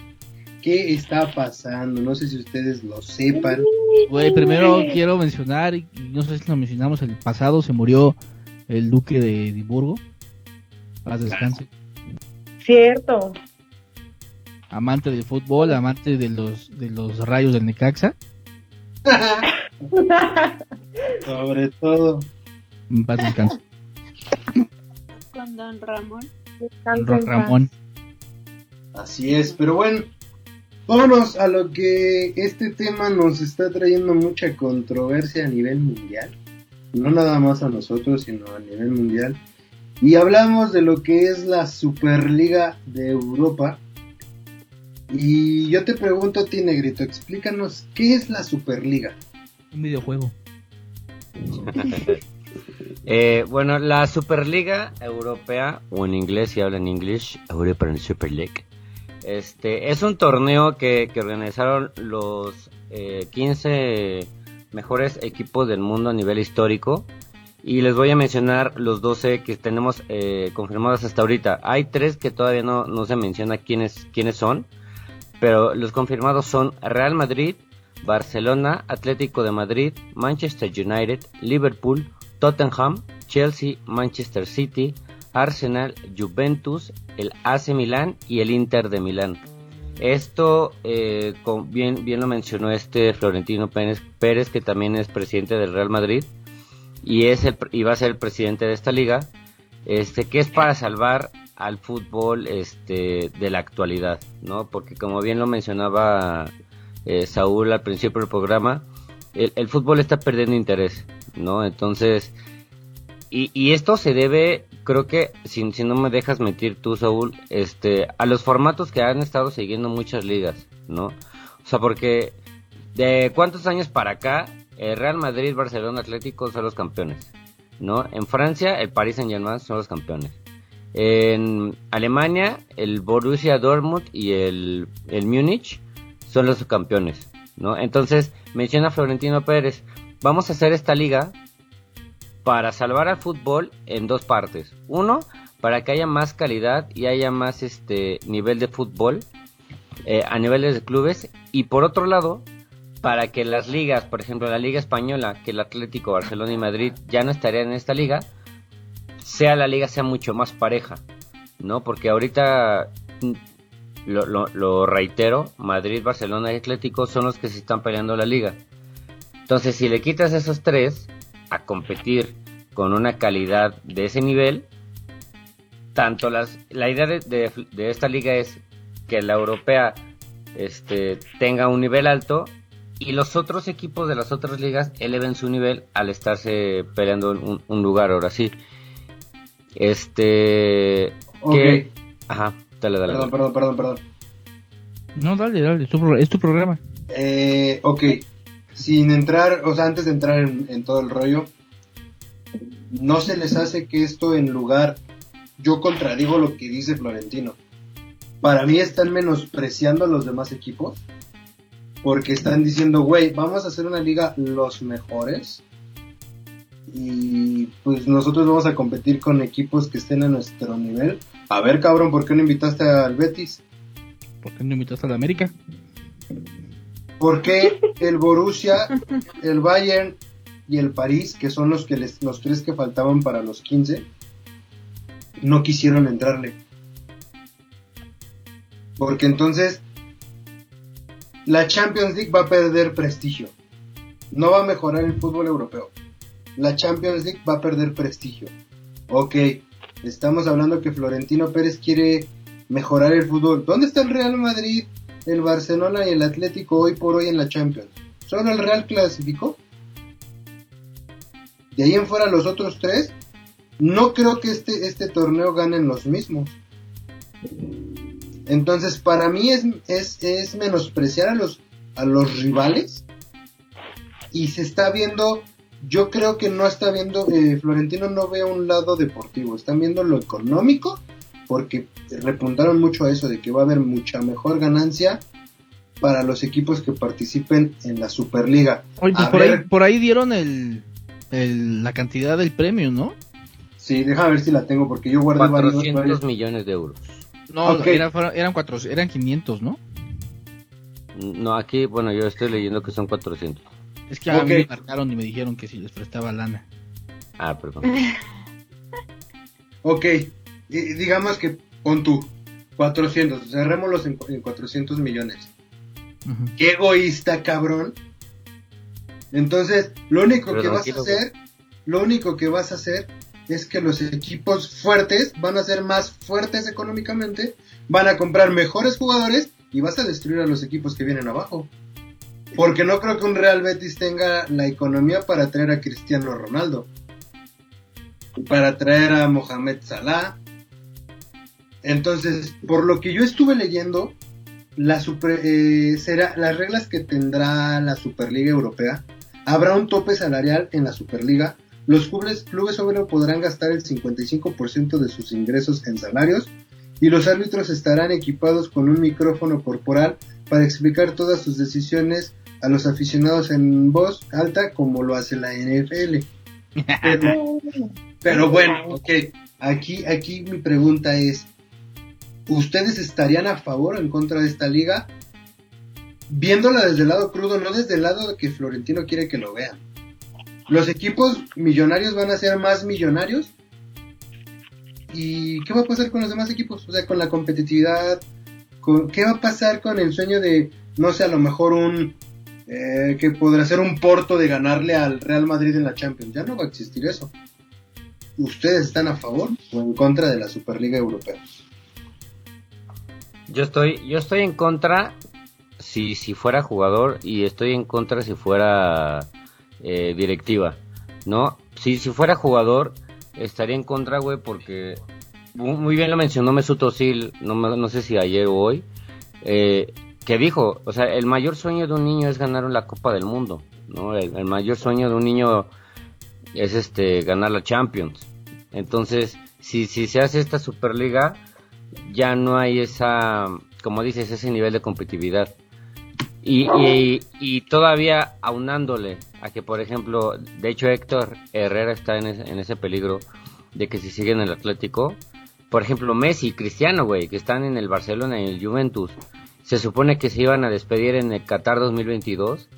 ¿Qué está pasando? No sé si ustedes lo sepan. Güey, primero quiero mencionar, y no sé si lo mencionamos el pasado, se murió el duque de Edimburgo. Paz descanse. cierto. Amante del fútbol, amante de los de los rayos del Necaxa. *laughs* Sobre todo. En Paz descanse. Con Don Ramón. Paz. Ramón. Así es, pero bueno, vámonos a lo que este tema nos está trayendo mucha controversia a nivel mundial. No nada más a nosotros, sino a nivel mundial. Y hablamos de lo que es la Superliga de Europa. Y yo te pregunto a ti, Negrito, explícanos, ¿qué es la Superliga? Un videojuego. *laughs* Eh, bueno, la Superliga Europea, o en inglés si hablan inglés, European Super League, este, es un torneo que, que organizaron los eh, 15 mejores equipos del mundo a nivel histórico. Y les voy a mencionar los 12 que tenemos eh, confirmados hasta ahorita. Hay tres que todavía no, no se menciona quiénes, quiénes son. Pero los confirmados son Real Madrid, Barcelona, Atlético de Madrid, Manchester United, Liverpool, Tottenham, Chelsea, Manchester City, Arsenal, Juventus, el AC Milán y el Inter de Milán. Esto, eh, bien, bien lo mencionó este Florentino Pérez, Pérez, que también es presidente del Real Madrid y es el, y va a ser el presidente de esta liga, este, que es para salvar al fútbol este, de la actualidad, ¿no? Porque como bien lo mencionaba eh, Saúl al principio del programa, el, fútbol está perdiendo interés, ¿no? Entonces, y, y esto se debe, creo que, si, si no me dejas mentir tú, Saúl, este, a los formatos que han estado siguiendo muchas ligas, ¿no? O sea, porque de cuántos años para acá, el Real Madrid, Barcelona, Atlético son los campeones, ¿no? En Francia, el Paris Saint Germain son los campeones. En Alemania, el Borussia Dortmund y el, el Múnich son los campeones, ¿no? Entonces, menciona Florentino Pérez, vamos a hacer esta liga para salvar al fútbol en dos partes. Uno, para que haya más calidad y haya más este nivel de fútbol eh, a niveles de clubes. Y por otro lado, para que las ligas, por ejemplo la Liga Española, que el Atlético, Barcelona y Madrid ya no estarían en esta liga, sea la liga sea mucho más pareja, ¿no? Porque ahorita, mm, lo, lo- reitero, Madrid, Barcelona y Atlético son los que se están peleando la liga. Entonces, si le quitas esos tres a competir con una calidad de ese nivel, tanto las, la idea de, de- esta liga es que la europea este, tenga un nivel alto y los otros equipos de las otras ligas eleven su nivel al estarse peleando un lugar ahora sí. Este. Ok. que- Ajá, dale, dale. Perdón, dale. perdón, perdón, perdón. No, dale, dale, es tu, pro- es tu programa. Eh, ok, sin entrar, o sea, antes de entrar en, en todo el rollo, ¿no se les hace que esto en lugar, yo contradigo lo que dice Florentino? Para mí están menospreciando a los demás equipos, porque están diciendo, güey, vamos a hacer una liga los mejores, y pues nosotros vamos a competir con equipos que estén a nuestro nivel. A ver, cabrón, ¿por qué no invitaste al Betis? ¿Por qué no invitaste a la América? ¿Por qué *laughs* el Borussia, el Bayern y el París, que son los que les, los tres que faltaban para los 15, no quisieron entrarle? Porque entonces la Champions League va a perder prestigio. No va a mejorar el fútbol europeo. La Champions League va a perder prestigio. Ok, estamos hablando que Florentino Pérez quiere mejorar el fútbol. ¿Dónde está el Real Madrid, el Barcelona y el Atlético hoy por hoy en la Champions? ¿Solo el Real clasificó? De ahí en fuera los otros tres, no creo que este, este torneo ganen los mismos. Entonces, para mí es, es, es menospreciar a los, a los rivales y se está viendo, yo creo que no está viendo, eh, Florentino no ve un lado deportivo, están viendo lo económico, porque repuntaron mucho a eso de que va a haber mucha mejor ganancia para los equipos que participen en la Superliga. Oye, pues A por, ahí, por ahí dieron el, el- la cantidad del premio, ¿no? Sí, déjame ver si la tengo, porque yo guardé varios. 400 varios- millones de euros. No, era- eran cuatro, eran 500, ¿no? No, aquí, bueno, yo estoy leyendo que son 400. Es que a mí me marcaron y me dijeron que si les prestaba lana. Ah, perdón. Ok, digamos que pon tú 400, cerrémoslos en, en 400 millones. Qué egoísta, cabrón. Entonces, lo único Pero que vas a hacer, lo único que vas a hacer es que los equipos fuertes van a ser más fuertes económicamente, van a comprar mejores jugadores y vas a destruir a los equipos que vienen abajo. Porque no creo que un Real Betis tenga la economía para traer a Cristiano Ronaldo. Para traer a Mohamed Salah. Entonces, por lo que yo estuve leyendo, la super- eh, será, las reglas que tendrá la Superliga Europea, habrá un tope salarial en la Superliga. Los clubes, clubes solo podrán gastar el 55% de sus ingresos en salarios y los árbitros estarán equipados con un micrófono corporal para explicar todas sus decisiones a los aficionados en voz alta como lo hace la NFL. Pero, *laughs* pero bueno, ok, aquí, aquí mi pregunta es, ¿ustedes estarían a favor o en contra de esta liga? Viéndola desde el lado crudo, no desde el lado de que Florentino quiere que lo vean. Los equipos millonarios van a ser más millonarios. ¿Y qué va a pasar con los demás equipos? O sea, con la competitividad. ¿Qué va a pasar con el sueño de, no sé, a lo mejor un... eh, que podrá ser un porto de ganarle al Real Madrid en la Champions? Ya no va a existir eso. ¿Ustedes están a favor o en contra de la Superliga Europea? Yo estoy, yo estoy en contra si, si fuera jugador y estoy en contra si fuera eh, directiva, ¿no? Si, si fuera jugador estaría en contra, güey, porque muy bien lo mencionó Mesut Özil, no, no sé si ayer o hoy, eh, que dijo, o sea, el mayor sueño de un niño es ganar la Copa del Mundo, ¿no? El, mayor sueño de un niño es este ganar la Champions. Entonces, si, si se hace esta Superliga, ya no hay esa, como dices, ese nivel de competitividad. Y, y, todavía aunándole a que, por ejemplo, de hecho Héctor Herrera está en ese, en ese peligro de que si sigue en el Atlético, por ejemplo Messi y Cristiano, güey, que están en el Barcelona y el Juventus, se supone que se iban a despedir en el Qatar 2022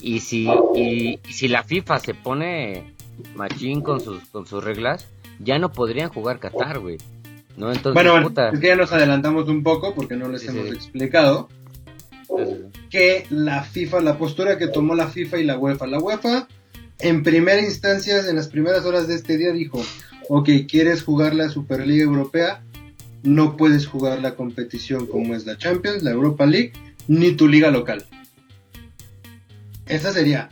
y si, y, y si la FIFA se pone machín con sus, con sus reglas, ya no podrían jugar Qatar, güey. ¿No? Entonces, Bueno, puta. es que ya nos adelantamos un poco porque no les Sí, hemos sí. explicado que la FIFA, la postura que tomó la FIFA y la UEFA. La UEFA, en primera instancia, en las primeras horas de este día, dijo: Ok, ¿quieres jugar la Superliga Europea? No puedes jugar la competición como es la Champions, la Europa League, ni tu liga local. Esa sería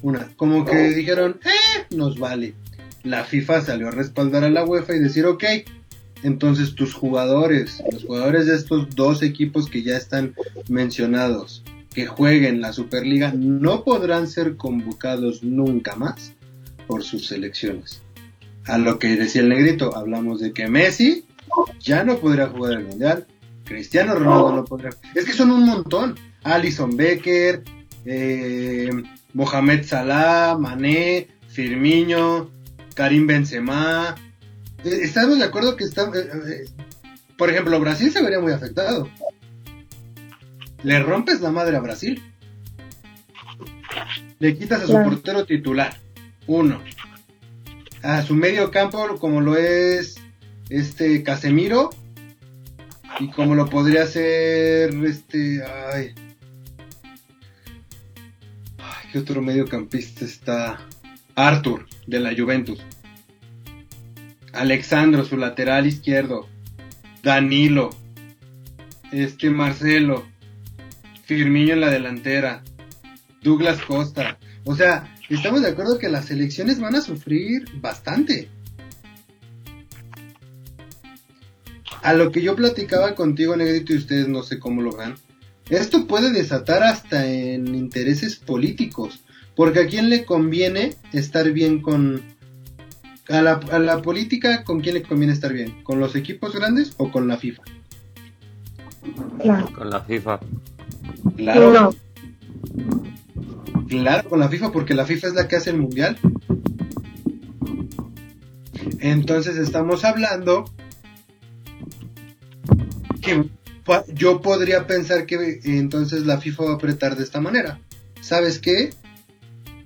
una. Como que dijeron: Eh, nos vale. La FIFA salió a respaldar a la UEFA y decir: Ok, entonces tus jugadores, los jugadores de estos dos equipos que ya están mencionados, que jueguen la Superliga, no podrán ser convocados nunca más por sus selecciones. A lo que decía el negrito, hablamos de que Messi ya no podrá jugar el Mundial, Cristiano Ronaldo no podrá. Es que son un montón. Alison Becker, eh, Mohamed Salah, Mané, Firmino, Karim Benzema. Eh, Estamos de acuerdo que está, eh, eh, por ejemplo, Brasil se vería muy afectado. Le rompes la madre a Brasil. Le quitas a su Claro. portero titular. Uno. A su medio campo, como lo es este Casemiro. Y como lo podría ser este. Ay. Ay, ¿Qué otro mediocampista está? Arthur, de la Juventus. Alexandro, su lateral izquierdo. Danilo. este Marcelo, Firmino en la delantera, Douglas Costa. O sea, estamos de acuerdo que las selecciones van a sufrir bastante. A lo que yo platicaba contigo, Negrito, y ustedes no sé cómo lo ven. Esto puede desatar hasta en intereses políticos. Porque a quién le conviene estar bien con... A la, a la política, ¿con quién le conviene estar bien? ¿Con los equipos grandes o con la FIFA? Claro. Con la FIFA. Claro. No. Claro, con la FIFA, porque la FIFA es la que hace el mundial. Entonces estamos hablando que yo podría pensar que entonces la FIFA va a apretar de esta manera. ¿Sabes qué?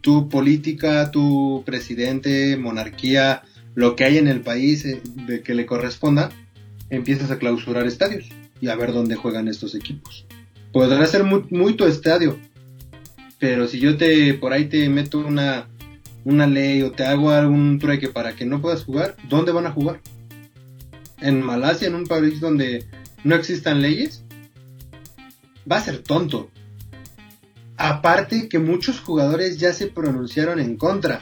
Tu política, tu presidente, monarquía, lo que hay en el país eh, de que le corresponda, empiezas a clausurar estadios y a ver dónde juegan estos equipos. Podrá ser muy, muy tu estadio, pero si yo te por ahí te meto una, una ley o te hago algún trueque para que no puedas jugar, ¿dónde van a jugar? ¿En Malasia, en un país donde no existan leyes? Va a ser tonto. Aparte que muchos jugadores ya se pronunciaron en contra.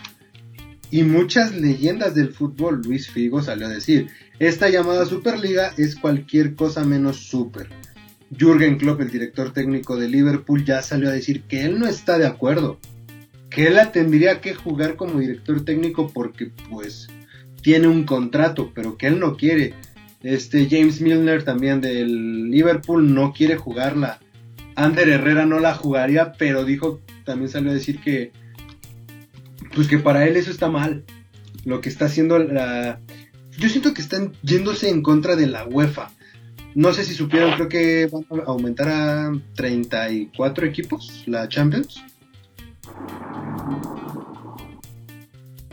Y muchas leyendas del fútbol, Luis Figo salió a decir, esta llamada Superliga es cualquier cosa menos super. Jürgen Klopp, el director técnico de Liverpool, ya salió a decir que él no está de acuerdo, que él la tendría que jugar como director técnico porque pues tiene un contrato, pero que él no quiere. Este James Milner también del Liverpool no quiere jugarla. Ander Herrera no la jugaría, pero dijo, también salió a decir que pues que para él eso está mal. Lo que está haciendo la yo siento que están yéndose en contra de la UEFA. No sé si supieron, creo que van a aumentar a 34 equipos la Champions.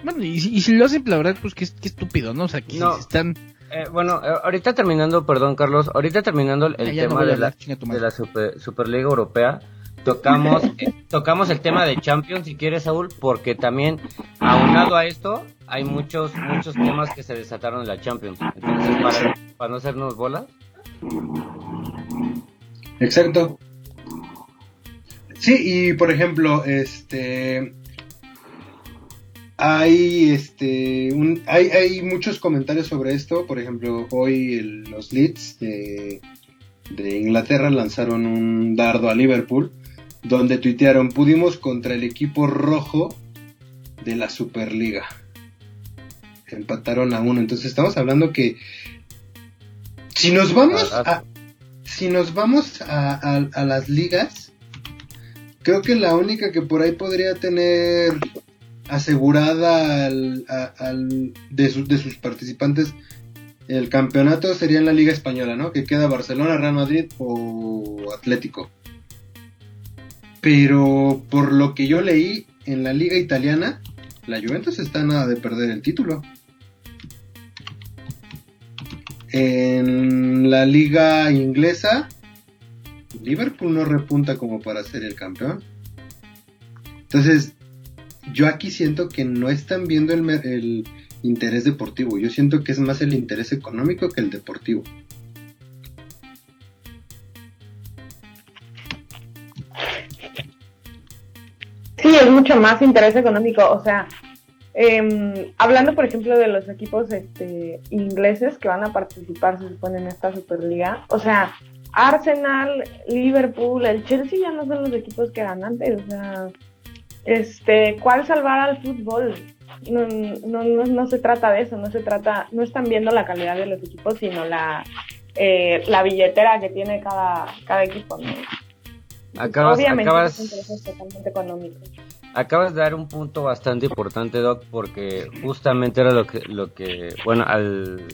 Bueno, y, si- y si lo hacen, la verdad, pues qué, qué estúpido, ¿no? O sea, que No. si están... Eh, bueno, eh, ahorita terminando, perdón Carlos, ahorita terminando el, no tema de, hablar, la, de la super, Superliga Europea, tocamos, *laughs* eh, tocamos el tema de Champions, si quieres, Saúl, porque también, aunado a esto, hay muchos, muchos temas que se desataron en la Champions. Entonces, para, para no hacernos bolas, Exacto. Sí, y por ejemplo, este hay este hay, hay muchos comentarios sobre esto. Por ejemplo, hoy los Leeds de Inglaterra lanzaron un dardo a Liverpool, donde tuitearon pudimos contra el equipo rojo de la Superliga. Empataron a uno. Entonces estamos hablando que si nos vamos a, si nos vamos a, a- a las ligas, creo que la única que por ahí podría tener asegurada al- al- de, sus, de sus participantes el campeonato sería en la Liga Española, ¿no? Que queda Barcelona, Real Madrid o Atlético. Pero por lo que yo leí en la Liga Italiana, la Juventus está nada de perder el título. En la liga inglesa, Liverpool no repunta como para ser el campeón. Entonces, yo aquí siento que no están viendo el, el interés deportivo. Yo siento que es más el interés económico que el deportivo. Sí, es mucho más interés económico. O sea, em, hablando por ejemplo de los equipos este, ingleses que van a participar, se supone, en esta Superliga. O sea, Arsenal, Liverpool, el Chelsea ya no son los equipos que eran antes. O sea, este, ¿cuál salvar al fútbol? No, no, no, no se trata de eso, no se trata, no están viendo la calidad de los equipos, sino la, eh, la billetera que tiene cada, cada equipo, ¿no? acabas, Obviamente acabas, los intereses totalmente económicos. Acabas de dar un punto bastante importante, Doc, porque justamente era lo que, lo que bueno, al,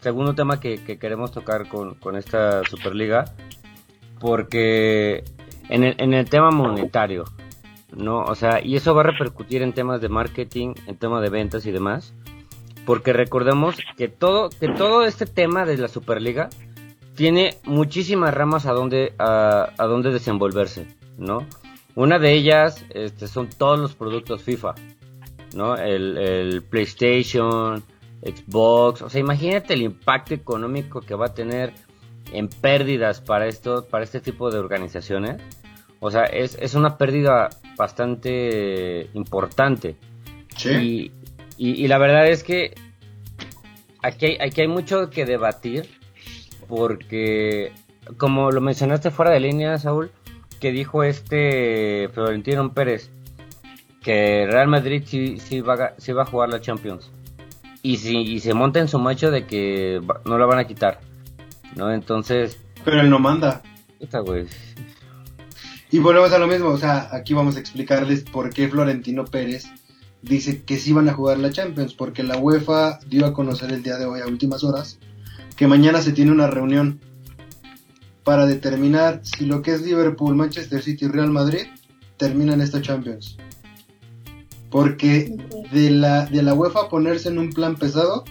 segundo tema que, que queremos tocar con, con esta Superliga, porque en el, en el tema monetario, ¿no? O sea, y eso va a repercutir en temas de marketing, en temas de ventas y demás, porque recordemos que todo, que todo este tema de la Superliga tiene muchísimas ramas a donde, a, a donde desenvolverse, ¿no? Una de ellas este, son todos los productos FIFA, ¿no? El, el PlayStation, Xbox, o sea, imagínate el impacto económico que va a tener en pérdidas para esto, para este tipo de organizaciones. O sea, es, es una pérdida bastante importante. Sí. Y, y, la verdad es que aquí hay, aquí hay mucho que debatir porque, como lo mencionaste fuera de línea, Saúl, que dijo este Florentino Pérez, que Real Madrid sí, sí, va, a, sí va a jugar la Champions. Y, si, y se monta en su macho de que no la van a quitar. ¿No? Entonces... Pero él no manda. Esta güey. Y volvemos a lo mismo, o sea, aquí vamos a explicarles por qué Florentino Pérez dice que sí van a jugar la Champions, porque la UEFA dio a conocer el día de hoy a últimas horas que mañana se tiene una reunión para determinar si lo que es Liverpool, Manchester City y Real Madrid terminan esta Champions. Porque de la, de la UEFA ponerse en un plan pesado,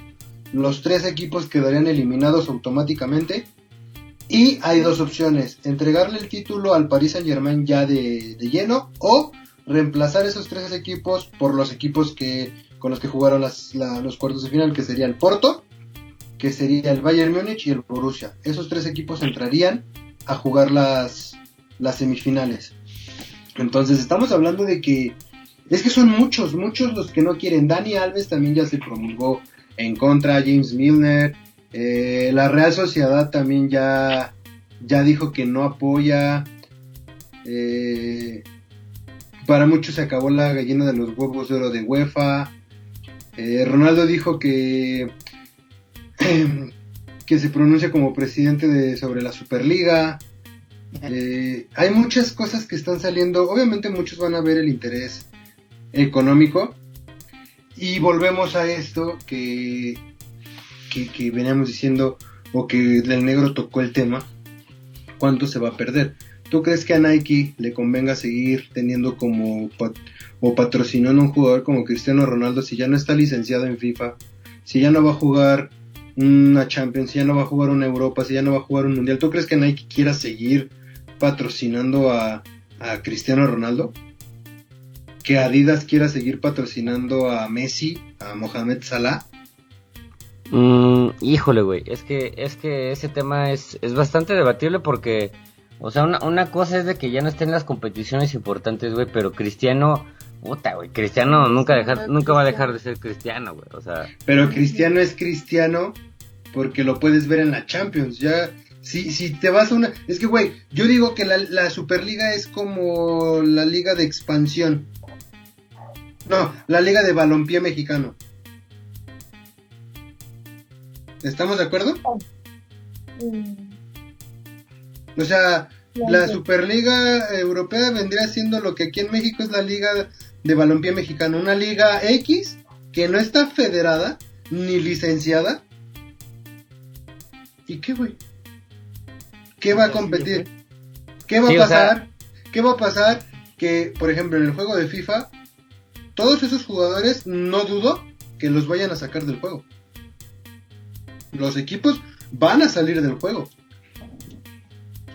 los tres equipos quedarían eliminados automáticamente. Y hay dos opciones, entregarle el título al Paris Saint Germain ya de, de lleno o reemplazar esos tres equipos por los equipos que con los que jugaron los cuartos de final, que sería el Porto, que sería el Bayern Múnich y el Borussia. Esos tres equipos entrarían a jugar las, las semifinales. Entonces estamos hablando de que es que son muchos, muchos los que no quieren. Dani Alves también ya se promulgó en contra, James Milner. Eh, la Real Sociedad también ya, ya dijo que no apoya. Eh, para muchos se acabó la gallina de los huevos de oro de UEFA. Eh, Ronaldo dijo que que se pronuncia como presidente de sobre la Superliga. Eh, hay muchas cosas que están saliendo. Obviamente muchos van a ver el interés económico. Y volvemos a esto que, que, veníamos diciendo, o que el negro tocó el tema. ¿Cuánto se va a perder? ¿Tú crees que a Nike le convenga seguir teniendo como o patrocinando un jugador como Cristiano Ronaldo si ya no está licenciado en FIFA? Si ya no va a jugar una Champions, si ya no va a jugar una Europa, si ya no va a jugar un Mundial, ¿tú crees que Nike quiera seguir patrocinando a, a Cristiano Ronaldo? ¿Que Adidas quiera seguir patrocinando a Messi, a Mohamed Salah? Mm, híjole, güey, es que, es que ese tema es, es bastante debatible porque, o sea, una, una cosa es de que ya no estén las competiciones importantes, güey, pero Cristiano Puta, güey, Cristiano nunca, dejar, nunca va a dejar de ser Cristiano, güey, o sea... Pero Cristiano es Cristiano porque lo puedes ver en la Champions, ya... Si, si te vas a una... Es que, güey, yo digo que la, la Superliga es como la liga de expansión. No, la liga de balompié mexicano. ¿Estamos de acuerdo? O sea, la Superliga Europea vendría siendo lo que aquí en México es la Liga de Balompié Mexicano. Una Liga X que no está federada ni licenciada. ¿Y qué, güey? ¿Qué va a competir? ¿Qué va a pasar? ¿Qué va a pasar? Que, por ejemplo, en el juego de FIFA, todos esos jugadores no dudo que los vayan a sacar del juego. Los equipos van a salir del juego.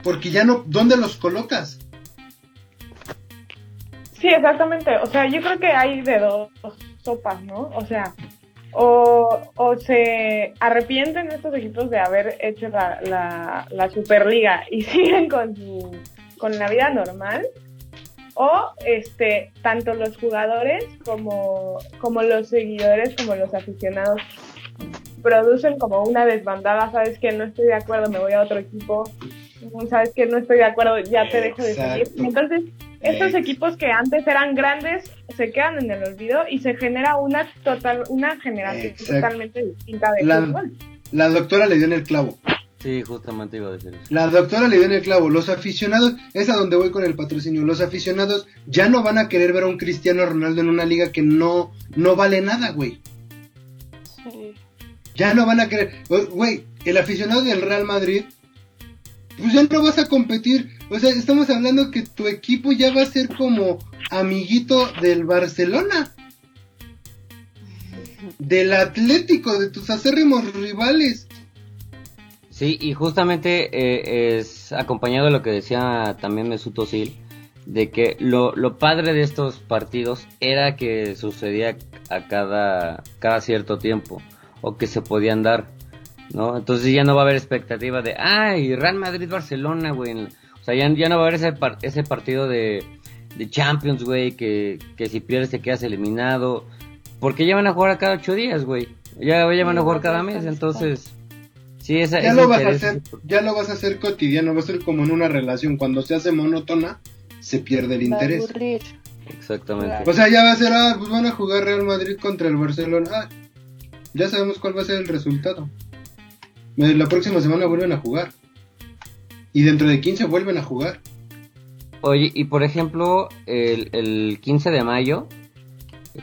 Porque ya no, ¿dónde los colocas? Sí, exactamente. O sea, yo creo que hay de dos sopas, ¿no? O sea, o, o se arrepienten estos equipos de haber hecho la, la, la Superliga y *laughs* siguen con, su, con la vida normal, o este tanto los jugadores como, como los seguidores, como los aficionados producen como una desbandada, sabes que no estoy de acuerdo, me voy a otro equipo, sabes que no estoy de acuerdo, ya te dejo de seguir. Entonces, estos equipos que antes eran grandes se quedan en el olvido y se genera una total una generación totalmente distinta de la, fútbol. La doctora le dio en el clavo. Sí, justamente iba a decir eso. La doctora le dio en el clavo. Los aficionados, es a donde voy con el patrocinio. Los aficionados ya no van a querer ver a un Cristiano Ronaldo en una liga que no, no vale nada, güey. Sí. Ya no van a querer. Güey, el aficionado del Real Madrid, pues ya no vas a competir. O sea, estamos hablando que tu equipo ya va a ser como amiguito del Barcelona. Del Atlético, de tus acérrimos rivales. Sí, y justamente eh, es acompañado de lo que decía también Mesut Özil, de que lo, lo padre de estos partidos era que sucedía a cada, cada cierto tiempo, o que se podían dar. ¿No? Entonces ya no va a haber expectativa de, ay, Real Madrid-Barcelona, güey. O sea, ya, ya, no va a haber ese, ese partido de, de Champions, güey, que, que si pierdes te quedas eliminado. Porque ya van a jugar a cada ocho días, güey. Ya, ya van a jugar cada mes, entonces... Sí, esa, ya, lo vas a hacer, ya lo vas a hacer cotidiano, va a ser como en una relación. Cuando se hace monótona, se pierde el interés. Exactamente. O sea, ya va a ser, ah, pues van a jugar Real Madrid contra el Barcelona. Ah, ya sabemos cuál va a ser el resultado. La próxima semana vuelven a jugar. Y dentro de 15 vuelven a jugar. Oye, y por ejemplo, el, el 15 de mayo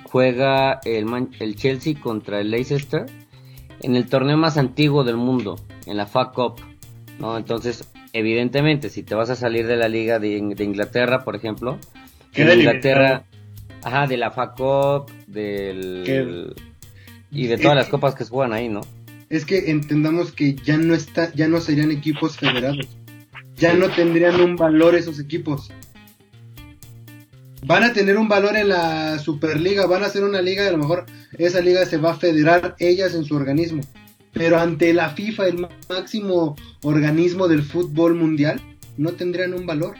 juega el, el Chelsea contra el Leicester en el torneo más antiguo del mundo, en la FA Cup, ¿no? Entonces, evidentemente, si te vas a salir de la liga de, Inglaterra, por ejemplo, de Inglaterra, ajá, de la FA Cup, del y de todas las copas que se juegan ahí, ¿no? Es que entendamos que ya no está, ya no serían equipos federados, ya no tendrían un valor esos equipos. Van a tener un valor en la Superliga, van a ser una liga a lo mejor esa liga se va a federar ellas en su organismo. Pero ante la FIFA, el máximo organismo del fútbol mundial, no tendrían un valor.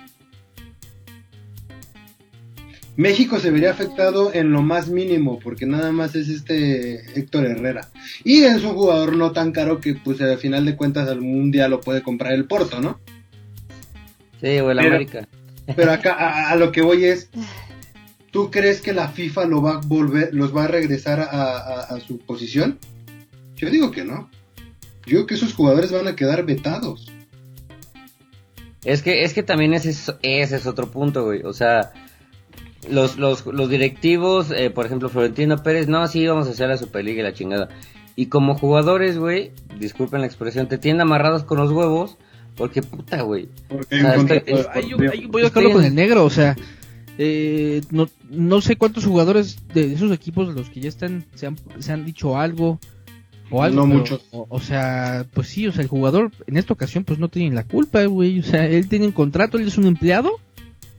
México se vería afectado en lo más mínimo, porque nada más es este Héctor Herrera. Y es un jugador no tan caro que, pues, al final de cuentas, algún día lo puede comprar el Porto, ¿no? Sí, o el América. Pero acá a, lo que voy es, *sighs* ¿tú crees que la FIFA lo va a volver, los va a regresar a, su posición? Yo digo que no. Yo digo que esos jugadores van a quedar vetados. Es que, es que también ese es, ese es otro punto, güey. O sea, los, los, los directivos, eh, por ejemplo, Florentino Pérez, no, sí, vamos a hacer la Superliga y la chingada. Y como jugadores, güey, disculpen la expresión, te tienen amarrados con los huevos porque puta, güey. voy a dejarlo con el negro, o sea, eh, no, no sé cuántos jugadores de esos equipos, los que ya están, se han, se han dicho algo. O algo, no muchos. O, sea, pues sí, o sea, el jugador en esta ocasión pues no tiene la culpa, güey. O sea, él tiene un contrato, él es un empleado.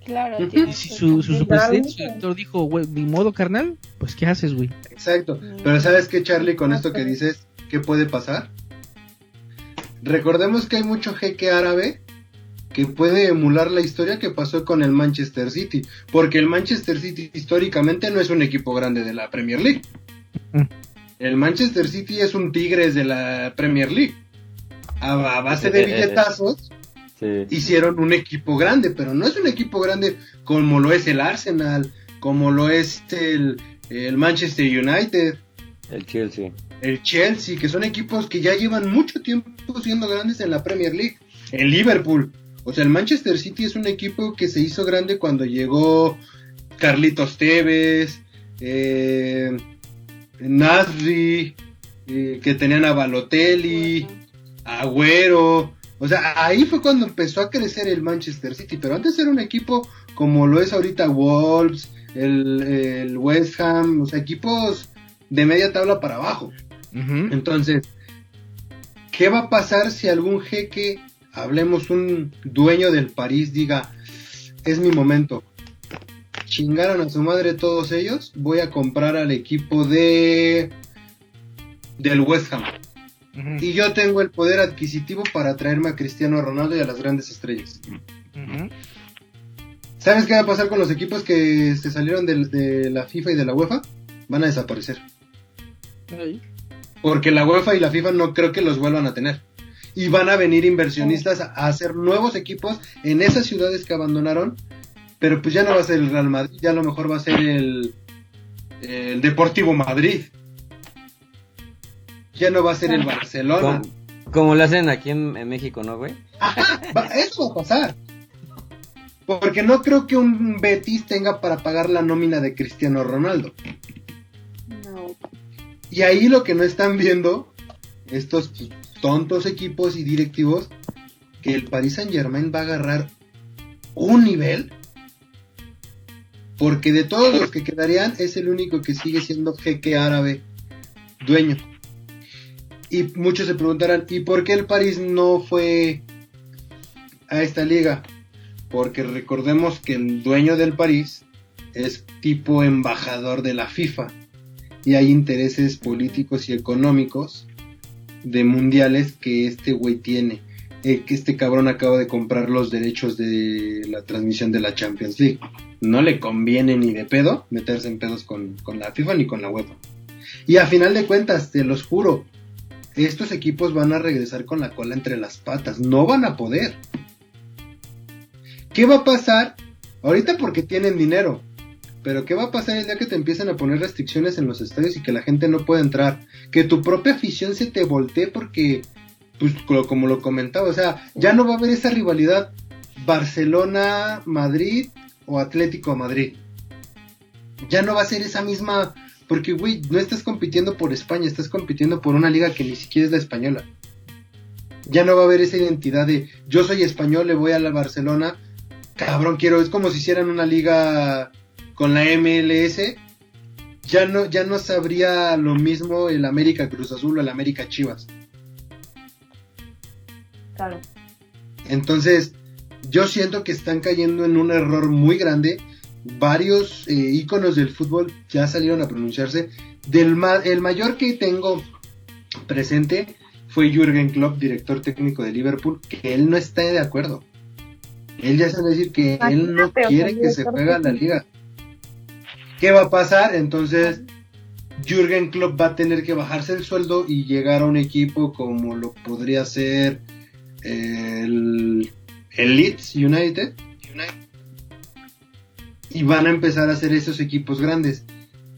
Claro, y si su, su, su presidente, su director dijo, güey, mi modo carnal, pues ¿qué haces, güey? Exacto. Pero ¿sabes qué, Charlie, con esto que dices, qué puede pasar? Recordemos que hay mucho jeque árabe que puede emular la historia que pasó con el Manchester City, porque el Manchester City históricamente no es un equipo grande de la Premier League. Mm. El Manchester City es un Tigres de la Premier League. A, base de *laughs* billetazos hicieron un equipo grande, pero no es un equipo grande como lo es el Arsenal, como lo es el, el Manchester United. El Chelsea. El Chelsea, que son equipos que ya llevan mucho tiempo siendo grandes en la Premier League, el Liverpool, o sea, el Manchester City es un equipo que se hizo grande cuando llegó Carlitos Tevez, eh, Nasri, eh, que tenían a Balotelli, Agüero, o sea, ahí fue cuando empezó a crecer el Manchester City, pero antes era un equipo como lo es ahorita Wolves, el, el West Ham, o sea, equipos de media tabla para abajo. Entonces, ¿qué va a pasar si algún jeque, hablemos un dueño del París, diga, es mi momento? Chingaron a su madre todos ellos, voy a comprar al equipo de del West Ham. Y yo tengo el poder adquisitivo para traerme a Cristiano Ronaldo y a las grandes estrellas. ¿Sabes qué va a pasar con los equipos que se salieron de, la FIFA y de la UEFA? Van a desaparecer. Porque la UEFA y la FIFA no creo que los vuelvan a tener. Y van a venir inversionistas a, hacer nuevos equipos en esas ciudades que abandonaron. Pero pues ya no va a ser el Real Madrid, ya a lo mejor va a ser el, el Deportivo Madrid. Ya no va a ser el Barcelona. Como, lo hacen aquí en, México, ¿no, güey? eso va a pasar. Porque no creo que un Betis tenga para pagar la nómina de Cristiano Ronaldo. Y ahí lo que no están viendo estos tontos equipos y directivos, que el Paris Saint Germain va a agarrar un nivel, porque de todos los que quedarían es el único que sigue siendo jeque árabe dueño. Y muchos se preguntarán, ¿y por qué el París no fue a esta liga? Porque recordemos que el dueño del París es tipo embajador de la FIFA y hay intereses políticos y económicos de mundiales que este güey tiene. Eh, que este cabrón acaba de comprar los derechos de la transmisión de la Champions League. No le conviene ni de pedo meterse en pedos con, con la FIFA ni con la UEFA. Y a final de cuentas, te los juro, estos equipos van a regresar con la cola entre las patas. No van a poder. ¿Qué va a pasar? Ahorita porque tienen dinero. Pero ¿qué va a pasar el día que te empiecen a poner restricciones en los estadios y que la gente no pueda entrar? Que tu propia afición se te voltee porque, pues como lo comentaba, o sea, ya no va a haber esa rivalidad Barcelona-Madrid o Atlético-Madrid. Ya no va a ser esa misma... Porque, güey, no estás compitiendo por España, estás compitiendo por una liga que ni siquiera es la española. Ya no va a haber esa identidad de yo soy español, le voy a la Barcelona. Cabrón, quiero, es como si hicieran una liga con la MLS, ya no, ya no sabría lo mismo el América Cruz Azul o el América Chivas. Claro. Entonces, yo siento que están cayendo en un error muy grande. Varios eh, íconos del fútbol ya salieron a pronunciarse. Del el mayor que tengo presente fue Jürgen Klopp, director técnico de Liverpool, que él no está de acuerdo. Él ya sabe decir que él no quiere que se juegue la liga. ¿Qué va a pasar? Entonces, Jürgen Klopp va a tener que bajarse el sueldo y llegar a un equipo como lo podría ser el, Leeds United. Y van a empezar a hacer esos equipos grandes.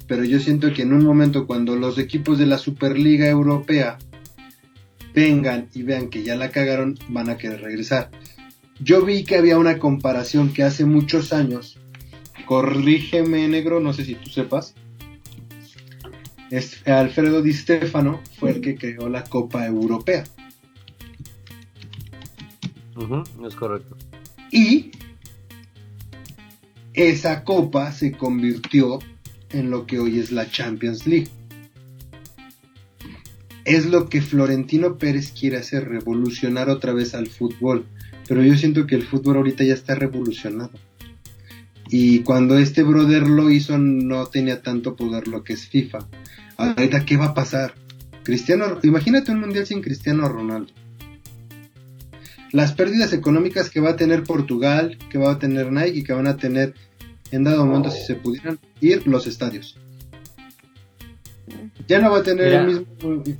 Pero yo siento que en un momento cuando los equipos de la Superliga Europea vengan y vean que ya la cagaron, van a querer regresar. Yo vi que había una comparación que hace muchos años corrígeme negro, no sé si tú sepas. Es Alfredo Di Stefano fue el que creó la Copa Europea. es correcto. Y esa copa se convirtió en lo que hoy es la Champions League. Es lo que Florentino Pérez quiere hacer, revolucionar otra vez al fútbol. Pero yo siento que el fútbol ahorita ya está revolucionado. Y cuando este brother lo hizo no tenía tanto poder lo que es FIFA. Ahorita, ¿qué va a pasar? Cristiano, imagínate un mundial sin Cristiano Ronaldo. Las pérdidas económicas que va a tener Portugal, que va a tener Nike y que van a tener en dado momento si se pudieran ir los estadios. Ya no va a tener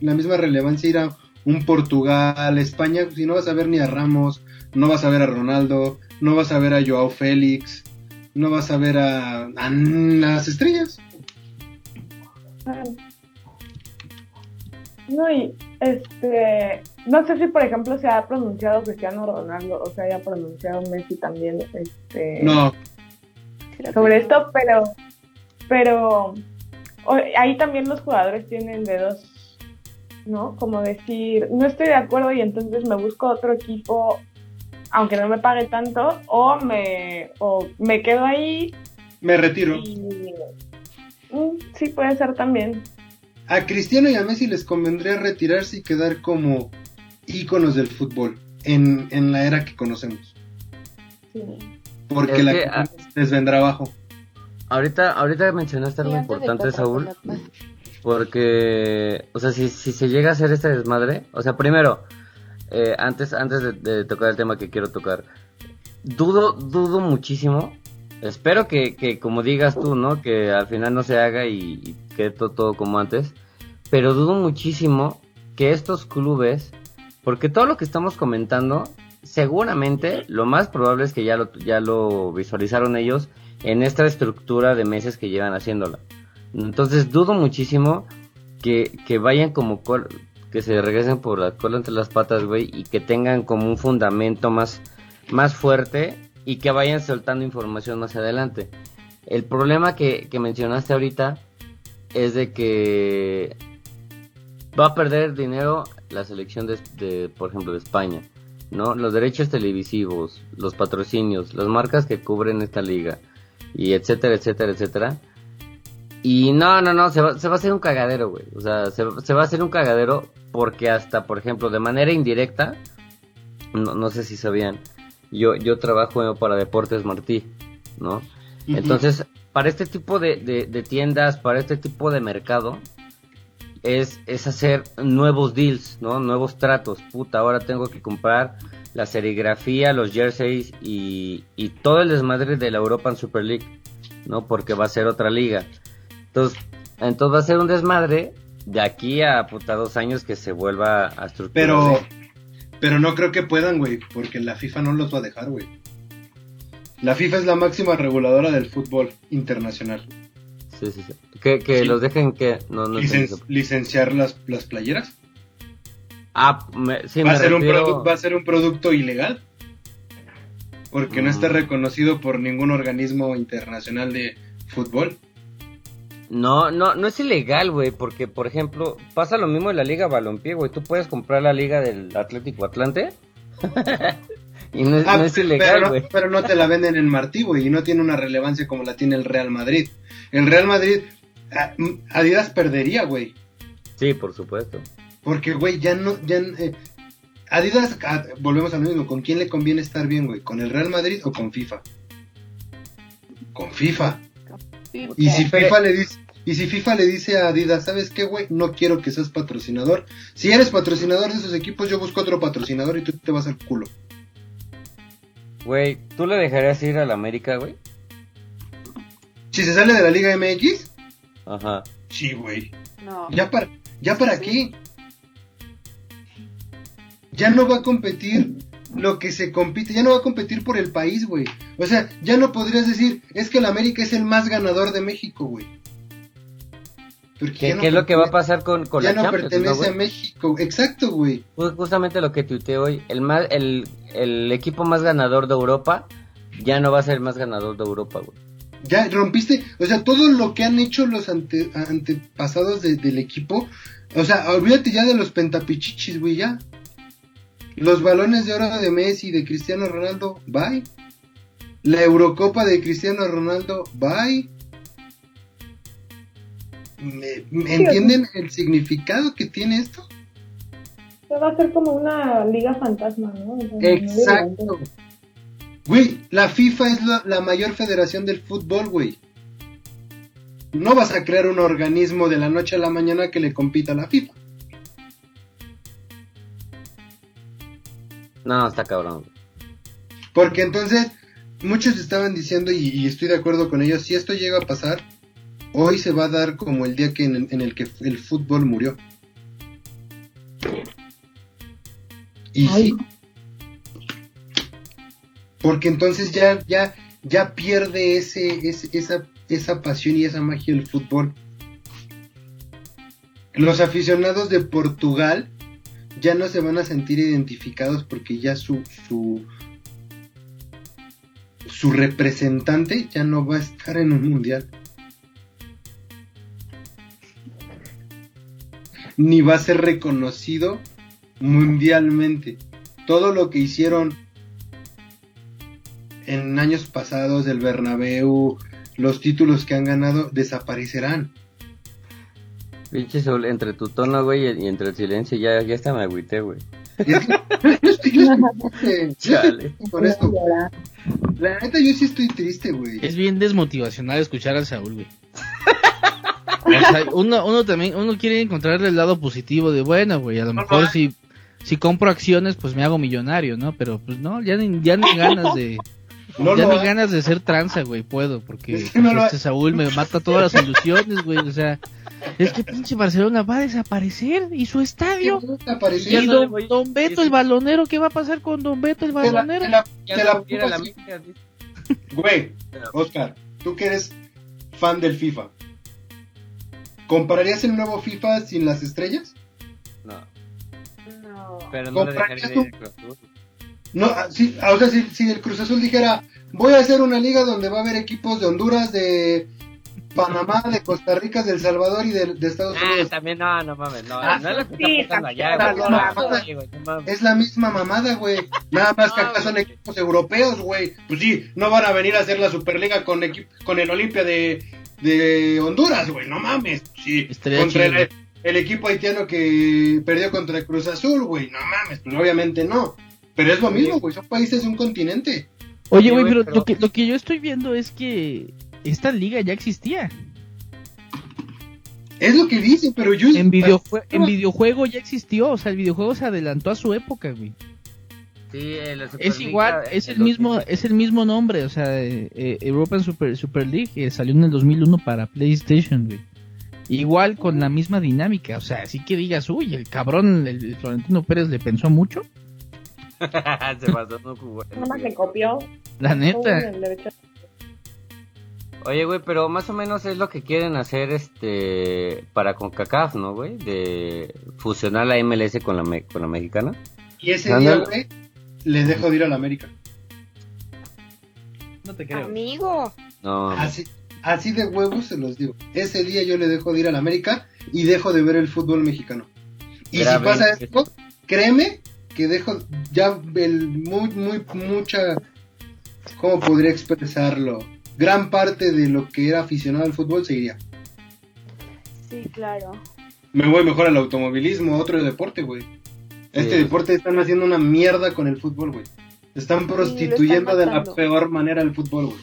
la misma relevancia ir a un Portugal, España, si no vas a ver ni a Ramos, no vas a ver a Ronaldo, no vas a ver a Joao Félix, no vas a ver a, las estrellas. No, y este, no sé si por ejemplo se ha pronunciado Cristiano Ronaldo o se haya pronunciado Messi también, este, no. sobre esto, pero, pero ahí también los jugadores tienen dedos, ¿no? Como decir, no estoy de acuerdo y entonces me busco otro equipo aunque no me pague tanto, o me, o me quedo ahí. Me retiro. Mm, sí, puede ser también. A Cristiano y a Messi les convendría retirarse y quedar como íconos del fútbol en, en la era que conocemos. Sí. Porque la les vendrá abajo. Ahorita, ahorita mencionaste algo importante, Saúl. Porque, o sea, si, si se llega a hacer este desmadre, o sea, primero, eh, antes, antes de, tocar el tema que quiero tocar, dudo, dudo muchísimo. Espero que, que, como digas tú, ¿no? Que al final no se haga y, quede todo, como antes. Pero dudo muchísimo que estos clubes, porque todo lo que estamos comentando, seguramente lo más probable es que ya lo, ya lo visualizaron ellos en esta estructura de meses que llevan haciéndola. Entonces dudo muchísimo que, que vayan como que se regresen por la cola entre las patas, güey, y que tengan como un fundamento más, más fuerte y que vayan soltando información más adelante. El problema que, mencionaste ahorita es de que va a perder dinero la selección de, por ejemplo, de España, ¿no? Los derechos televisivos, los patrocinios, las marcas que cubren esta liga, y etcétera, etcétera, etcétera. Y no, no, no, se va, se va a hacer un cagadero, güey. O sea, se, se va a hacer un cagadero porque hasta, por ejemplo, de manera indirecta, no, sé si sabían, yo, yo trabajo para Deportes Martí, ¿no? Entonces, para este tipo de, tiendas, para este tipo de mercado, es, es hacer nuevos deals, ¿no? Nuevos tratos. Puta, ahora tengo que comprar la serigrafía, los jerseys y, y todo el desmadre de la European Super League, ¿no? Porque va a ser otra liga. Entonces, entonces va a ser un desmadre de aquí a puta dos años que se vuelva a estructurar. Pero, pero no creo que puedan, güey, porque la FIFA no los va a dejar, güey. La FIFA es la máxima reguladora del fútbol internacional. Sí, sí, sí. Que, que Sí. los dejen que... No, no Licen- licenciar las, las playeras. Ah, me- sí, ¿Va, me a ser un refiero- ¿Va a ser un producto ilegal? Porque no está Mm. reconocido por ningún organismo internacional de fútbol. No, no, no es ilegal, güey, porque, por ejemplo, pasa lo mismo en la Liga Balompié, güey. Tú puedes comprar la Liga del Atlético Atlante *laughs* y no, es- Ah, no es pero, ilegal, no, güey. pero no te la venden en Martí, güey, y no tiene una relevancia como la tiene el Real Madrid. El Real Madrid, Adidas perdería, güey. Sí, por supuesto. Porque, güey, ya no. Ya, eh, Adidas, ah, volvemos a lo mismo. ¿Con quién le conviene estar bien, güey? ¿Con el Real Madrid o con FIFA? Con FIFA. Sí, Y si Pero- FIFA le dice. Y si FIFA le dice a Adidas, ¿sabes qué, güey? No quiero que seas patrocinador. Si eres patrocinador de esos equipos, yo busco otro patrocinador y tú te vas al culo. Güey, ¿tú le dejarías ir a la América, güey? Si se sale de la Liga MX, Ajá. sí, güey. no. ¿Ya para, ya para qué? Ya no va a competir lo que se compite, ya no va a competir por el país, güey. O sea, ya no podrías decir, es que el América es el más ganador de México, güey. Porque ¿Qué, ya no qué es lo que va a pasar con, con ya la no Champions, pertenece ¿no, a México, exacto, güey. Justamente lo que tuiteé hoy. El, más, el, el equipo más ganador de Europa ya no va a ser el más ganador de Europa, güey. Ya rompiste, o sea, todo lo que han hecho los ante- antepasados de- del equipo, o sea, olvídate ya de los pentapichichis, güey, ya. Los balones de oro de Messi, de Cristiano Ronaldo, bye. La Eurocopa de Cristiano Ronaldo, bye. ¿Me, me entienden el significado que tiene esto? Se va a ser como una liga fantasma, ¿no? Exacto. Güey, la FIFA es la, la mayor federación del fútbol, güey. No vas a crear un organismo de la noche a la mañana que le compita a la FIFA. No, está cabrón. Porque entonces, muchos estaban diciendo, y, y estoy de acuerdo con ellos, si esto llega a pasar, hoy se va a dar como el día que en, en el que el fútbol murió. Y Ay. sí. Porque entonces ya, ya, ya pierde ese, ese- esa, esa pasión y esa magia del fútbol. Los aficionados de Portugal ya no se van a sentir identificados porque ya su, su, su representante ya no va a estar en un mundial. Ni va a ser reconocido mundialmente. Todo lo que hicieron en años pasados del Bernabéu, los títulos que han ganado desaparecerán. Pinche Saúl, entre tu tono, güey, y entre el silencio, ya, ya hasta me agüité, güey. Por esto. La neta yo sí estoy triste, güey. Es bien desmotivacional escuchar al Saúl, güey. O sea, uno, uno también, uno quiere encontrarle el lado positivo de, bueno, güey, a lo mejor si, si compro acciones, pues me hago millonario, ¿no? Pero pues no, ya ni, ya ni ganas de, *laughs* No ya lo ni ha- ganas de ser tranza, güey, puedo, porque Es que no pues, ha- este Saúl me mata todas las ilusiones, güey, o sea, es que pinche Barcelona va a desaparecer y su estadio. Y no don, voy- don Beto, el balonero, ¿qué va a pasar con Don Beto, el balonero? te la- no. Güey, Oscar, tú que eres fan del FIFA, ¿comprarías el nuevo FIFA sin las estrellas? No, No. pero no le ¿Comprarías dejaría tú? ir Cruz Azul. No, ah, sí, ah, o sea, si, si el Cruz Azul dijera, voy a hacer una liga donde va a haber equipos de Honduras, de Panamá, de Costa Rica, de El Salvador y de, de Estados Ah, Unidos. también no, no mames, no, Ah, no es lo que sí, está pasando allá, güey. no, No. Es la misma mamada, güey. Nada más que No, acá son equipos europeos, güey. Pues sí, no van a venir a hacer la Superliga con con el Olimpia de, de Honduras, güey. No mames. Sí, Estaría contra el, el equipo haitiano que perdió contra el Cruz Azul, güey. No mames, pues obviamente no. Pero es lo mismo, güey. Son países de un continente. Oye, güey, güey, pero, pero- Lo, que, lo que yo estoy viendo es que esta liga ya existía. Es lo que dicen, pero yo... En, videojue- en videojuego ya existió, o sea, el videojuego se adelantó a su época, güey. Sí, Es igual, es el mismo, 2000. es el mismo nombre, o sea, eh, eh, European Super, Super League eh, salió en el 2001 para PlayStation, güey. Igual con la misma dinámica, o sea, así que digas, uy, el cabrón, el, el Florentino Pérez le pensó mucho, *laughs* Se pasó, no jugó. Nada más le copió. la neta. Oye, güey, pero más o menos es lo que quieren hacer este para CONCACAF, ¿no, güey? De fusionar la MLS con la, me- con la mexicana. Y ese día, güey, le dejo de ir a la América. No te Amigo. No, Así, así de huevos se los digo. Ese día yo le dejo de ir a la América y dejo de ver el fútbol mexicano. Y Grave. si pasa esto, créeme que dejo ya el muy, muy, mucha, ¿cómo podría expresarlo? Gran parte de lo que era aficionado al fútbol se iría. Sí, claro. Me voy mejor al automovilismo, otro deporte, güey. Este deporte están haciendo una mierda con el fútbol, güey. Están prostituyendo de la peor manera el fútbol, güey.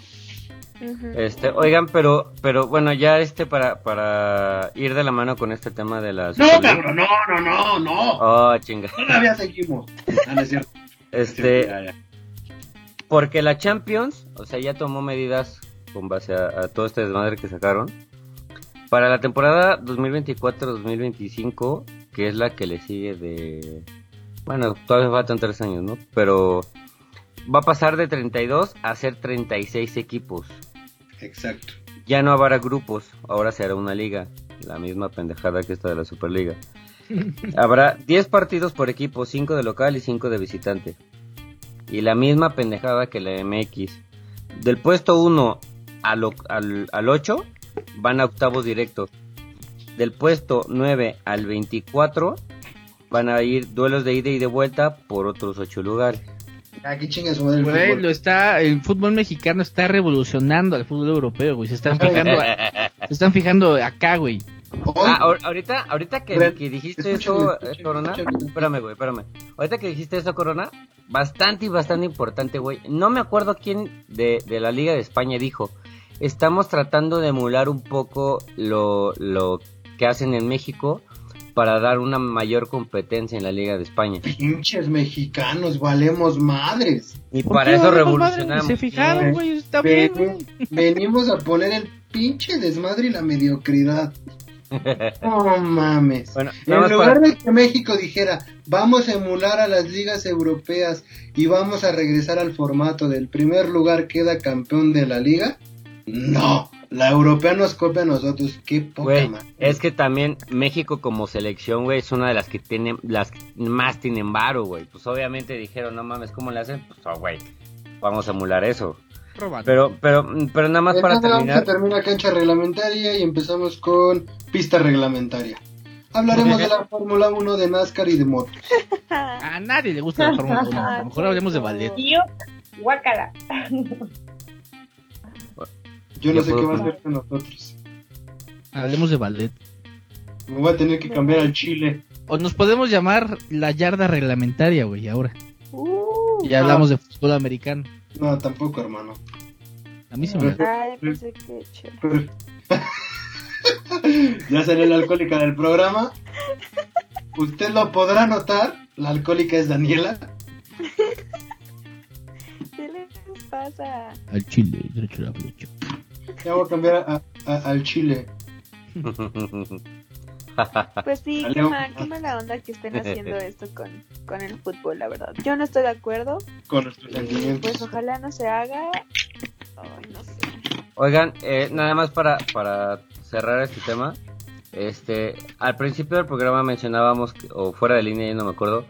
Este, oigan, pero, pero bueno, ya este para, para ir de la mano con este tema de la No, cabrón, no, no, no, no. Oh, chinga. Todavía seguimos. Ah, no es cierto. *laughs* Este, porque la Champions, o sea, ya tomó medidas con base a, a todo este desmadre que sacaron. Para la temporada 2024-2025, que es la que le sigue de... Bueno, todavía faltan tres años, ¿no? Pero va a pasar de 32 a ser 36 equipos. Exacto. Ya no habrá grupos, ahora será una liga. La misma pendejada que esta de la Superliga. *laughs* Habrá 10 partidos por equipo, 5 de local y 5 de visitante. Y la misma pendejada que la MX. Del puesto 1 al, al, al 8 van a octavos directos. Del puesto 9 al 24 van a ir duelos de ida y de vuelta por otros 8 lugares. Aquí chinga su madre el Güey, fútbol. lo está, el fútbol mexicano está revolucionando al fútbol europeo, güey. Se están fijando, *laughs* se están fijando acá, güey. Ah, ahor- ahorita, ahorita que, que dijiste eso, eh, Corona, espérame, güey, espérame. Ahorita que dijiste eso, Corona, bastante y bastante importante, güey. No me acuerdo quién de, de la Liga de España dijo, estamos tratando de emular un poco lo, lo que hacen en México para dar una mayor competencia en la Liga de España. pinches mexicanos, valemos madres. Y ¿Por para eso revolucionamos. Se fijaron, güey, está bien, güey. venimos a poner el pinche desmadre y la mediocridad. *laughs* No mames. Bueno, En lugar para- de que México dijera, vamos a emular a las ligas europeas y vamos a regresar al formato del primer lugar queda campeón de la liga, no, la europea nos copia a nosotros, qué poca Güey, es que también México como selección, güey, es una de las que tienen, las que más tienen varo, güey. Pues obviamente dijeron, no mames, ¿cómo le hacen? Pues, oh, güey, vamos a emular eso. Robando. Pero, pero, pero nada más para Entonces, terminar. Se termina cancha reglamentaria y empezamos con pista reglamentaria. Hablaremos de la *laughs* Fórmula 1 de NASCAR y de motos. A nadie le gusta la Fórmula 1. A lo mejor hablemos de ballet. Tío, guácala. *laughs* Yo no sé qué va a hacer con nosotros. Hablemos de ballet. Me voy a tener que cambiar al chile. O nos podemos llamar la yarda reglamentaria, güey, ahora. Uh, Ya hablamos de fútbol americano. No, tampoco, hermano. A mí sí me ay, pensé que *laughs* ya salió la alcohólica del programa. Usted lo podrá notar. La alcohólica es Daniela. *laughs* ¿Qué les pasa? Al chile, derecho a la flecha. Ya voy a cambiar a- a- al chile. *laughs* Pues sí, qué, mal, qué mala onda que estén haciendo *laughs* esto con, con el fútbol, la verdad. Yo no estoy de acuerdo. Con nuestros y, pues ojalá no se haga. Ay, no sé. Oigan, eh, nada más para, para cerrar este tema. Este, al principio del programa mencionábamos, que- o fuera de línea, ya no me acuerdo,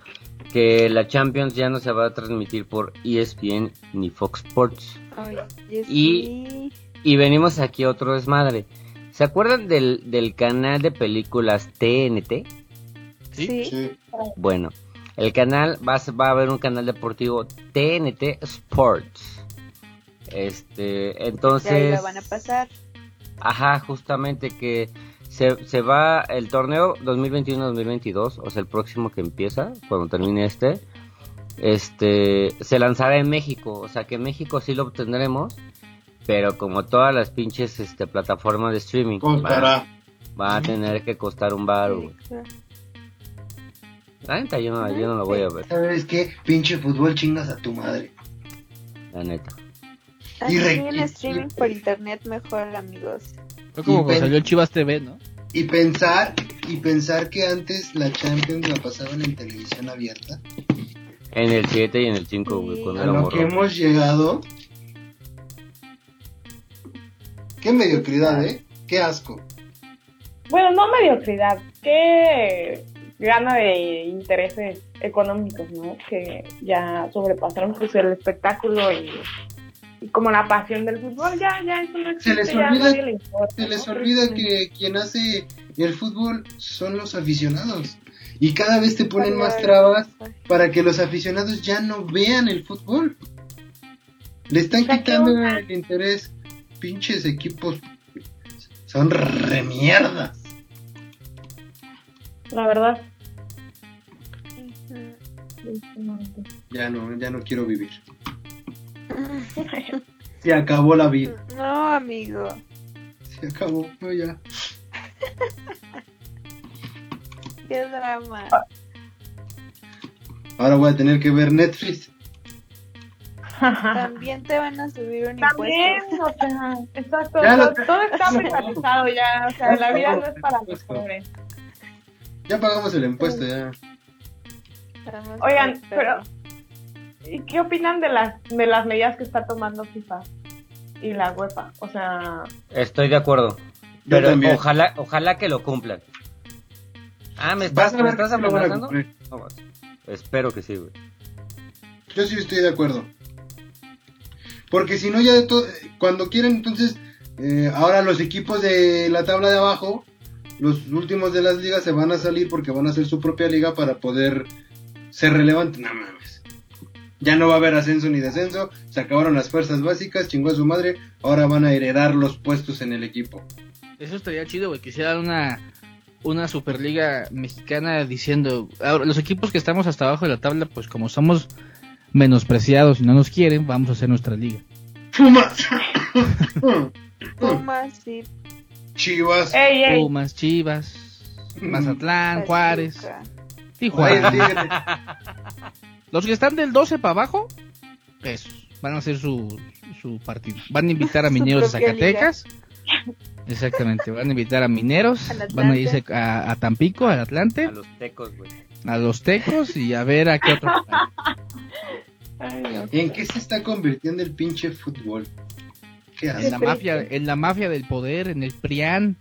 que la Champions ya no se va a transmitir por E ESPN ni Fox Sports. Ay, yes, Y- sí. Y venimos aquí otro desmadre. ¿Se acuerdan del, del canal de películas TNT? Sí. Sí. Bueno, el canal va a, va a haber un canal deportivo TNT Sports. Este, Y ahí entonces, lo van a pasar. ajá, justamente que se, se va el torneo 2021-2022, o sea, el próximo que empieza, cuando termine este, este, se lanzará en México, o sea, que en México sí lo obtendremos, pero como todas las pinches este, plataformas de streaming. Costará. Va a tener que costar un bar, güey. La neta, yo no, yo no lo voy a ver, ¿Sabes qué? Pinche fútbol chingas a tu madre. la neta. Y re- en streaming por internet mejor, amigos. Fue como Y cuando salió Chivas TV, ¿no? Y pensar, y pensar que antes la Champions la pasaban en televisión abierta. En el 7 y en el 5, güey, Sí. cuando A era lo que hemos llegado. Qué mediocridad, ¿eh? Qué asco. Bueno, no mediocridad, qué gana de intereses económicos, ¿no? Que ya sobrepasaron pues el espectáculo y, y como la pasión del fútbol, ya, ya eso no existe, les ya a olvida- nadie le importa. Se les ¿no? olvida que quien hace el fútbol son los aficionados. Y cada vez te ponen más trabas para que los aficionados ya no vean el fútbol. Le están O sea, ¿qué quitando el interés. Pinches equipos son remierdas. La verdad. Ya no, ya no quiero vivir. *laughs* Se acabó la vida. No, amigo. Se acabó. No, ya. Qué drama. Ahora voy a tener que ver Netflix. También te van a subir un También, impuesto. o sea, exacto, Ya todo, lo- todo está privatizado ya, o sea, la vida no es para los pobres. Ya pagamos el impuesto, ya. Oigan, pero ¿y qué opinan de las de las medidas que está tomando FIFA y la UEFA? O sea, Estoy de acuerdo. Pero también. ojalá, ojalá que lo cumplan. Ah, ¿me Vas estás, a ¿me estás amenazando? No, vas. espero que sí, güey. Yo sí estoy de acuerdo. Porque si no, ya de to- cuando quieren, entonces, eh, ahora los equipos de la tabla de abajo, los últimos de las ligas se van a salir porque van a hacer su propia liga para poder ser relevantes. No mames. Ya no va a haber ascenso ni descenso, se acabaron las fuerzas básicas, chingó a su madre, ahora van a heredar los puestos en el equipo. Eso estaría chido, güey. Quisiera una, una Superliga mexicana diciendo. Ahora, los equipos que estamos hasta abajo de la tabla, pues como somos menospreciados y no nos quieren, vamos a hacer nuestra liga. Pumas. *laughs* Pumas, sí. Chivas. ey, ey, Pumas, Chivas, Mazatlán. Juárez, Tijuana. Los que están del 12 para abajo, esos van a hacer su, su partido. Van a invitar a mineros de liga. Zacatecas. Exactamente, van a invitar a mineros, van a irse a, a Tampico, al Atlante, A los tecos, güey. a los Tecos y a ver a qué otro. *laughs* ay. ¿En qué se está convirtiendo el pinche fútbol? Qué En la mafia, en la mafia del poder, en el PRIAN.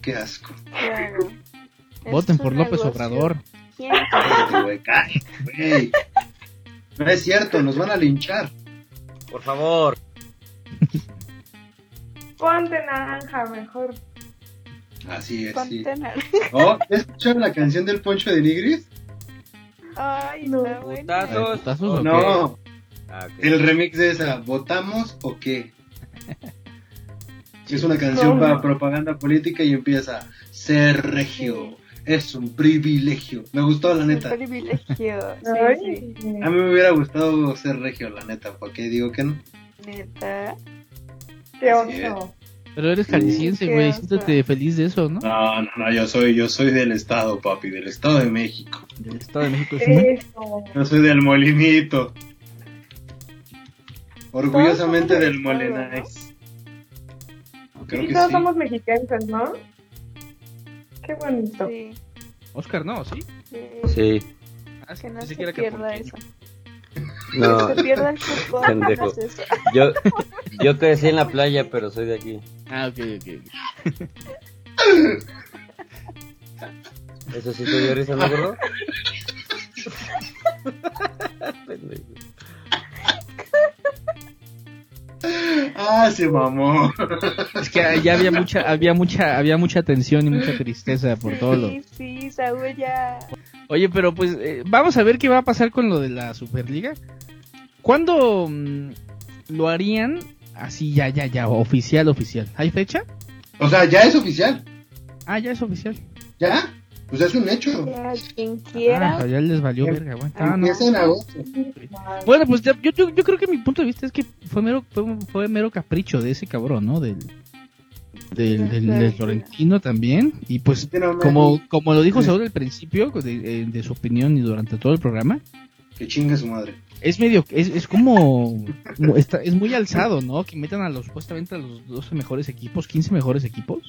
Qué asco. Claro. Voten por López negocio. Obrador. ¿Quién? Cállate, güey, cállate, güey. No es cierto, nos van a linchar. Por favor. Ponte naranja mejor. Así es, sí. Ponte nar- Oh, ¿ya ¿escucharon la canción del Poncho de Nigris? Ay, No. ¿Putazos ¿o o qué? No, Ah, el remix de esa, ¿votamos o qué? *laughs* Es una canción No. para propaganda política y empieza, ser regio, es un privilegio. Me gustó, la Un neta. privilegio. *laughs* Ay, Sí, sí. A mí me hubiera gustado ser regio, la neta, ¿por qué digo que no? Neta. qué oso. Pero eres jalisciense, qué güey. oso. Siéntete feliz de eso, ¿no? No, no, no, yo soy, yo soy del estado, papi, del estado de México. Del Estado de México. ¿sí? Eso. Yo soy del molinito. Orgullosamente del Molenais. Creo Sí, que todos sí. somos mexicanos, ¿no? Qué bonito. Sí. Oscar, no, ¿sí? sí. Sí. Ah, Que no se pierda eso. No, *laughs* se pierda el fútbol. Pendejo. no es yo, yo crecí en la playa, pero soy de aquí. Ah, ok, ok. ok. Eso sí te dio risa, ¿no, gordo? *laughs* Ah, se mamó. Es que ya había mucha, había mucha, había mucha tensión y mucha tristeza por todo lo. Sí, sí, Saúl ya. Oye, pero pues eh, vamos a ver qué va a pasar con lo de la Superliga. ¿Cuándo mm, lo harían así ya, ya, ya, oficial, oficial? ¿Hay fecha? O sea, ya es oficial. Ah, ya es oficial. ¿Ya? Pues es un hecho. Ya, quien Ah, quiera. sea, ya les valió Em- verga, güey. Ah, no. Empieza en agosto. Bueno, pues ya- yo, yo, yo creo que mi punto de vista es que fue mero, fue, fue mero capricho de ese cabrón, ¿no? Del, del, del, del Florentino también. Y pues, como, como lo dijo. Saúl al principio, de, eh, de su opinión y durante todo el programa, Que chingue su madre. es medio, es, es como, como está, es muy alzado, ¿no? Que metan a los, supuestamente a los 12 mejores equipos, 15 mejores equipos.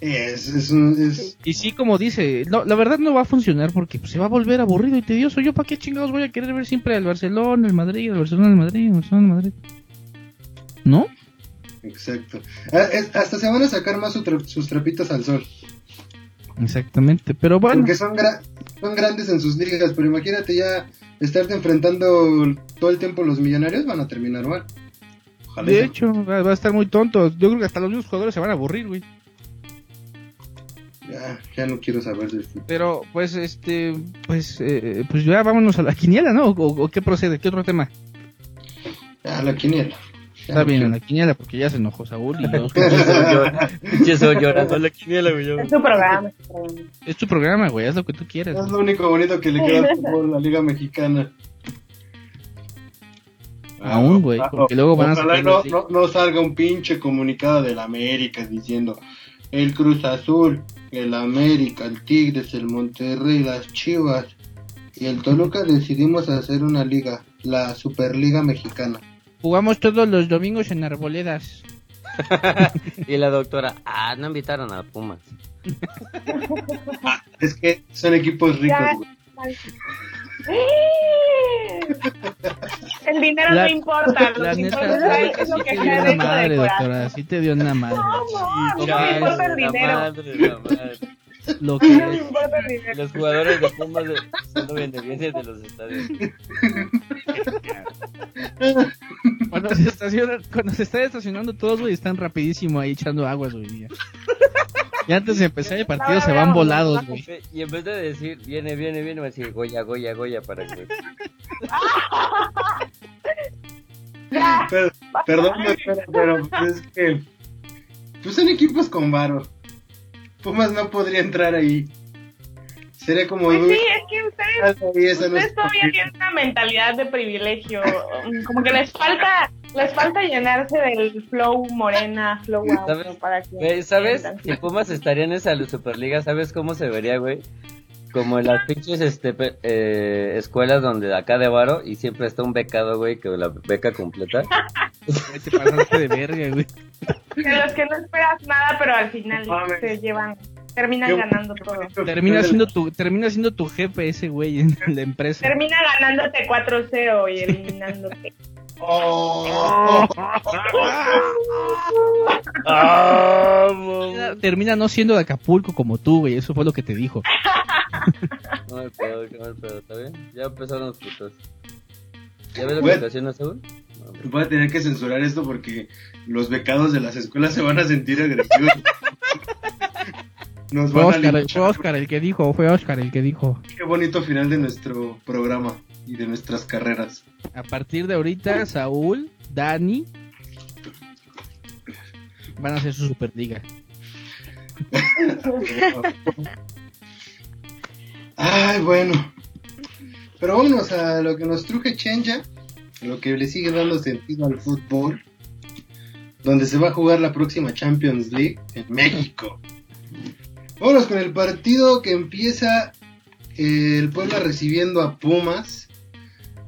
Es, es, un- es- Y sí, como dice, no, la verdad no va a funcionar porque pues, se va a volver aburrido y tedioso. Yo, ¿para qué chingados voy a querer ver siempre al Barcelona, el Madrid, al Barcelona, el Madrid, el Barcelona, el Madrid? ¿No? exacto. Ah, hasta se van a sacar más su tra- sus trapitos al sol. Exactamente, pero bueno. Porque son, gra- son grandes en sus ligas, pero imagínate ya estarte enfrentando todo el tiempo los millonarios, van a terminar mal. Ojalá. De hecho, va, va a estar muy tonto. Yo creo que hasta los mismos jugadores se van a aburrir, güey. Ya, ya no quiero saber del fútbol. Pero, pues, este, pues, eh, pues ya vámonos a la quiniela, ¿no? ¿O, o qué procede? ¿Qué otro tema? Ya, la quiniela. Ya Está no bien, a la quiniela porque ya se enojó Saúl y yo. *laughs* Pinche soy llorando la quiniela, güey. Es tu programa. es tu programa. Güey, haz lo que tú quieras. Es lo único bonito que le queda al fútbol, la Liga Mexicana. Aún, güey, porque luego van a Ojalá no, no, no salga un pinche comunicado del América diciendo el Cruz Azul, el América, el Tigres, el Monterrey, las Chivas y el Toluca decidimos hacer una liga, la Superliga Mexicana. Jugamos todos los domingos en Arboledas. *laughs* Y la doctora, ah, no invitaron a Pumas. *laughs* Es que son equipos ricos, Ya. El dinero La- no importa. La neta, es lo sí que te dio una madre, del corazón. doctora, sí te dio una madre. No, no, no Ya, me importa el la dinero. madre, la *laughs* madre. Lo que No me importa el dinero. Los jugadores de Pumas son beneficios de los estadios. *laughs* Cuando se, estacionan, cuando se están estacionando todos, güey, están rapidísimo ahí echando aguas, güey. Ya. Y antes de empezar el partido se van volados, güey. Y en vez de decir, viene, viene, viene, va a decir Goya, Goya, Goya para que. Pero- perdón, *laughs* pero, pero pues es que pues son equipos con varo. Pumas no podría entrar ahí. Sería como Pues sí, es que ustedes, ustedes todavía tienen una mentalidad de privilegio. Como que les falta, les falta llenarse del flow morena, flow ¿Sabes? para que Güey, ¿Sabes? Si Pumas estaría en esa Superliga, ¿sabes cómo se vería, güey? Como en las pinches este, pe- eh, escuelas donde acá de varo y siempre está un becado, güey, que la beca completa. Te pasaste de verga, güey. De los que no esperas nada, pero al final No se llevan, terminan ganando todo. Termina siendo tu, termina siendo tu jefe ese güey en *laughs* la empresa. Termina ganándote 4-0 y eliminándote. Oh. Termina- Termina no siendo de Acapulco como tú, güey. Eso fue lo que te dijo. *laughs* No me pedo, qué mal pedo, ¿está bien? Ya empezaron los putos. ¿Ya ves la Bueno. aplicación a Saúl? No, hombre. Voy a tener que censurar esto porque los becados de las escuelas se van a sentir agresivos. *laughs* Nos Fue van a Oscar, linchar. fue Oscar el que dijo, fue Oscar el que dijo. Qué bonito final de nuestro programa y de nuestras carreras. A partir de ahorita, Saúl, Dani van a hacer su superliga. *laughs* Ay, bueno. Pero vámonos a lo que nos truje Chenja, lo que le sigue dando sentido al fútbol, donde se va a jugar la próxima Champions League en México. Vámonos con el partido que empieza eh, el Puebla recibiendo a Pumas.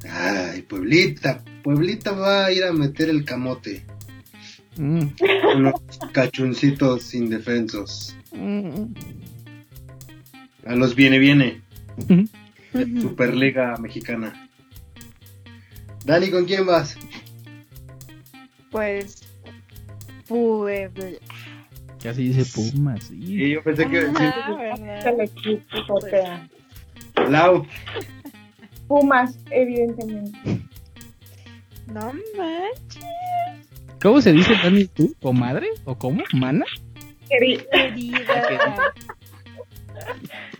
Ay, Pueblita. Pueblita va a ir a meter el camote Mm. con los cachuncitos indefensos. Mm. A los viene viene. Superliga Mexicana. Dani, ¿con quién vas? Pues, Puebla. Que así dice Pumas. sí. Sí, yo pensé que Ah, sea, Lau. *laughs* Pumas, evidentemente. No manches. ¿Cómo se dice Dani tú? ¿Comadre? ¿O cómo? ¿Mana? Queri- Querida.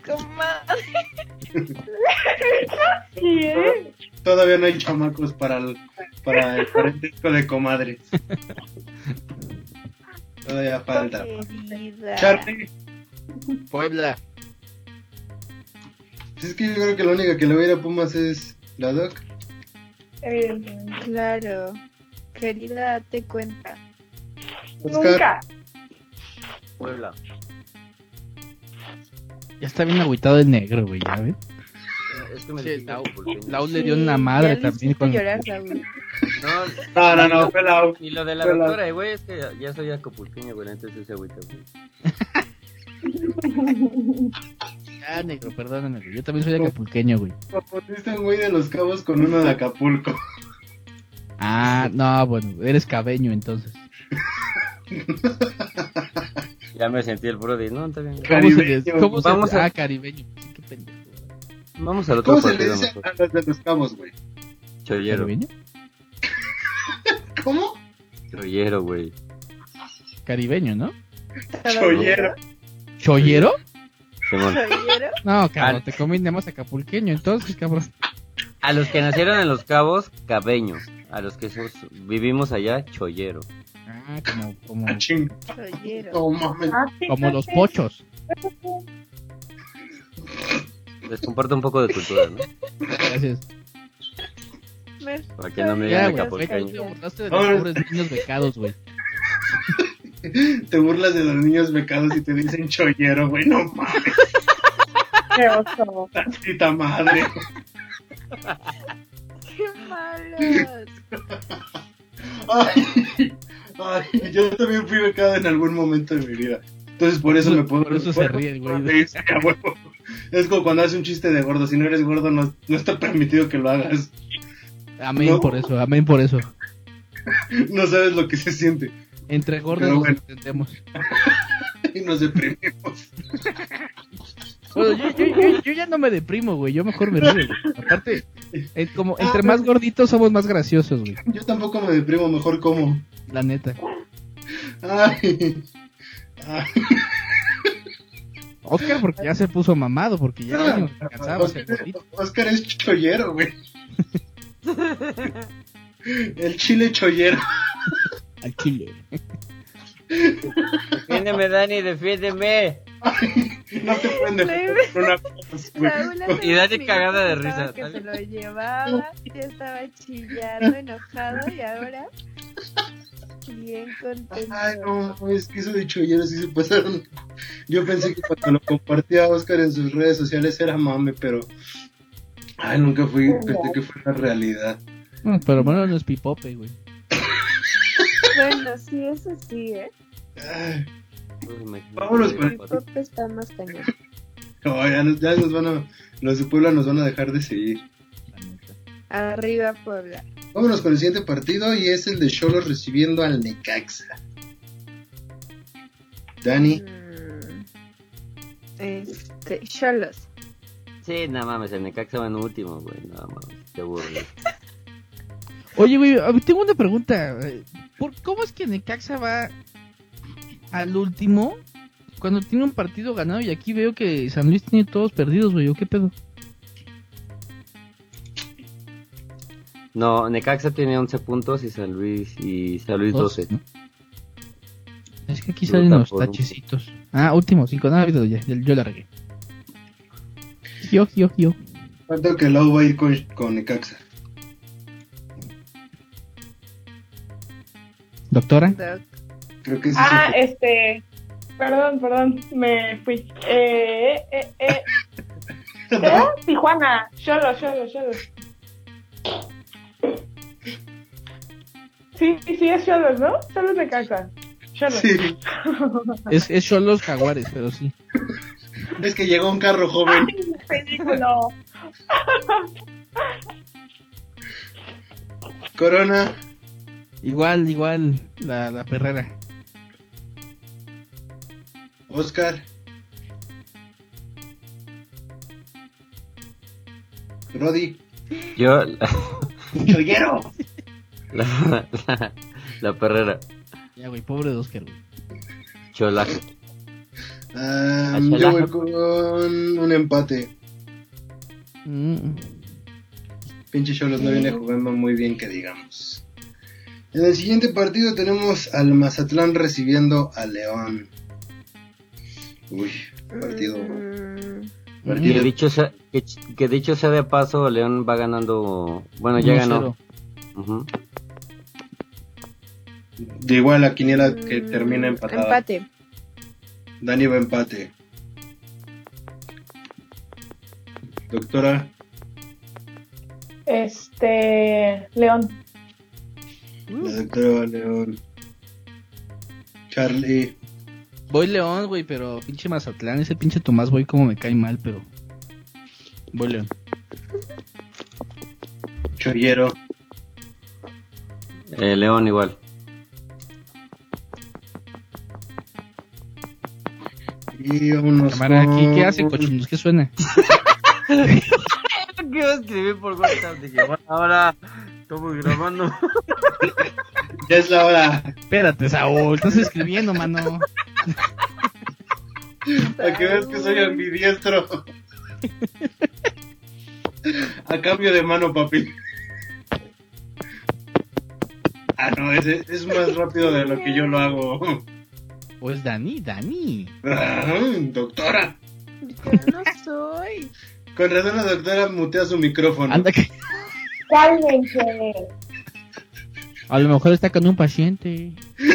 Comadre. *laughs* Todavía no hay chamacos para el, para el parentesco de comadres. *laughs* Todavía falta. Querida. Charlie. Puebla. Pues es que yo creo que la única que le va a ir a Pumas es la Doc. Evidentemente. Claro. Querida, date cuenta. Oscar. Nunca. Puebla. Ya está bien agüitado el negro, güey, ya ves. Es que me Sí, Lau- Acapulqueño. Lau le dio una madre también con llorar. No, No, no, no, fue la y lo de la doctora, güey, es que ya, soy acapulqueño, güey, entonces ese agüita, güey. Ah, *laughs* negro, perdóname, güey. Yo también soy acapulqueño, güey. Confundiste un güey de los cabos con uno de Acapulco. *laughs* Ah, no, bueno, eres cabeño entonces. *laughs* Ya me sentí el Brody, no, está bien. güey. ¿Cómo se Caribeño. cómo se- Vamos a- Ah, caribeño. Vamos al otro ¿Cómo se le partido dice mejor. a los de los cabos, güey? Chollero. ¿Caribeño? *laughs* ¿Cómo? Chollero, güey. Caribeño, ¿no? Chollero. ¿Chollero? ¿Chollero? No, cabrón, te combinamos acapulqueño entonces, cabrón. A los que nacieron en Los Cabos, cabeño. A los que sos- vivimos allá, chollero. Ah, como, como, Ah, ching. Chollero. Ah, como los pochos. *laughs* Les comparto un poco de cultura, ¿no? Gracias. Para que no me digan acapulqueño. te burlaste de los Ahora- pobres niños becados, güey. *laughs* Te burlas de los niños becados y te dicen chollero, güey. No mames. Qué oso. Tantita madre. ¡Qué malos! Ay, ay, yo también fui becado en algún momento de mi vida. Entonces por eso me puedo Por eso se ríe el güey. Sí, a huevo. Es como cuando haces un chiste de gordo. Si no eres gordo, no, no está permitido que lo hagas. Amén No. por eso, amén por eso. *laughs* No sabes lo que se siente. Entre gordos Pero nos bueno. entendemos. *laughs* Y nos deprimimos. Bueno, yo, yo, yo, yo ya no me deprimo, güey. Yo mejor me río, güey. Aparte, eh, como entre más gorditos somos más graciosos, güey. Yo tampoco me deprimo, mejor como. La neta. Ay. Ay. Oscar porque ya se puso mamado, porque ya nos *laughs* cansaba Oscar. Oscar es chollero, güey. *laughs* El chile chollero. Al chile. Defiéndeme, Dani, defiéndeme. No te pueden defender con una *laughs* cosa, Y Dani unos cagada de risa, Que se lo llevaba, ya estaba chillando, enojado y ahora bien contento. Ay, no, es que eso de chollero sí se pasaron. Yo pensé que cuando lo compartía Oscar en sus redes sociales era mame, pero. Ay, nunca fui, pensé que fue la realidad. No, pero bueno, no es pipope, güey. Bueno, sí, eso sí, ¿eh? Ay. Vámonos con El está más cañón. no, ya, nos, ya nos van a. Los de Puebla nos van a dejar de seguir. Arriba Puebla. Vámonos con el siguiente partido y es el de Cholos recibiendo al Necaxa. Dani, Mm, Este, Cholos. Sí, no mames, el Necaxa va en último, güey. No mames, qué aburrido. *laughs* Oye, güey, tengo una pregunta. ¿Por ¿Cómo es que Necaxa va al último cuando tiene un partido ganado y aquí veo que San Luis tiene todos perdidos, güey? ¿O qué pedo? No, Necaxa tiene 11 puntos y San Luis y San Luis Dos, 12. ¿no? Es que aquí salen los tachecitos. Ah, último, cinco. Nada, no, ya, ya- yo la regué. Yo, yo, yo. cuánto que Lau va a ir con, con Necaxa. Doctora. Doc. Creo que sí. Ah, este. Perdón, perdón, me fui. Eh, eh, eh. ¿Qué *laughs* era? Tijuana. Solo, solo, solo. Sí, sí, es Cholos, ¿no? Cholos de casa. Cholos. Sí, *laughs* Es, es son los jaguares, pero sí. es que llegó un carro joven. Ay. Corona, Igual, igual, la, la perrera. Oscar. Rodi. Yo, *laughs* *laughs* Chollero. *laughs* la, la, la perrera, Ya, güey, pobre de Oscar, güey. cholaje. Ah, yo voy con un empate. Mm. Pinche Cholos no viene jugando muy bien, que digamos. En el siguiente partido tenemos al Mazatlán recibiendo a León. Uy, partido. Mm, Que dicho, sea, que, que dicho sea de paso, León va ganando. Bueno, ya 1-0. ganó. De igual la quiniela que mm, termina empatada. Empate. Dani va empate. Doctora, Este. León. la doctora va León. Charlie, Voy León, güey, pero pinche Mazatlán, ese pinche Tomás Boy como me cae mal, pero... Voy León. Chollero, Eh, León igual. y vámonos Cámara, con... ¿qué, ¿qué hace, cochinos? ¿Qué suena? ¿Qué iba a escribir por WhatsApp? Dije, bueno, ahora estamos grabando. *laughs* Ya es la hora. Espérate, Saúl, estás escribiendo, mano. Para que veas que soy ambidiestro. A cambio de mano, papi. Ah, no, ese es más rápido de lo que yo lo hago. Pues Dani, Dani. Ah, doctora. Yo no soy. Con razón la doctora mutea su micrófono. Anda que... Cálmense. A lo mejor está con un paciente. *laughs*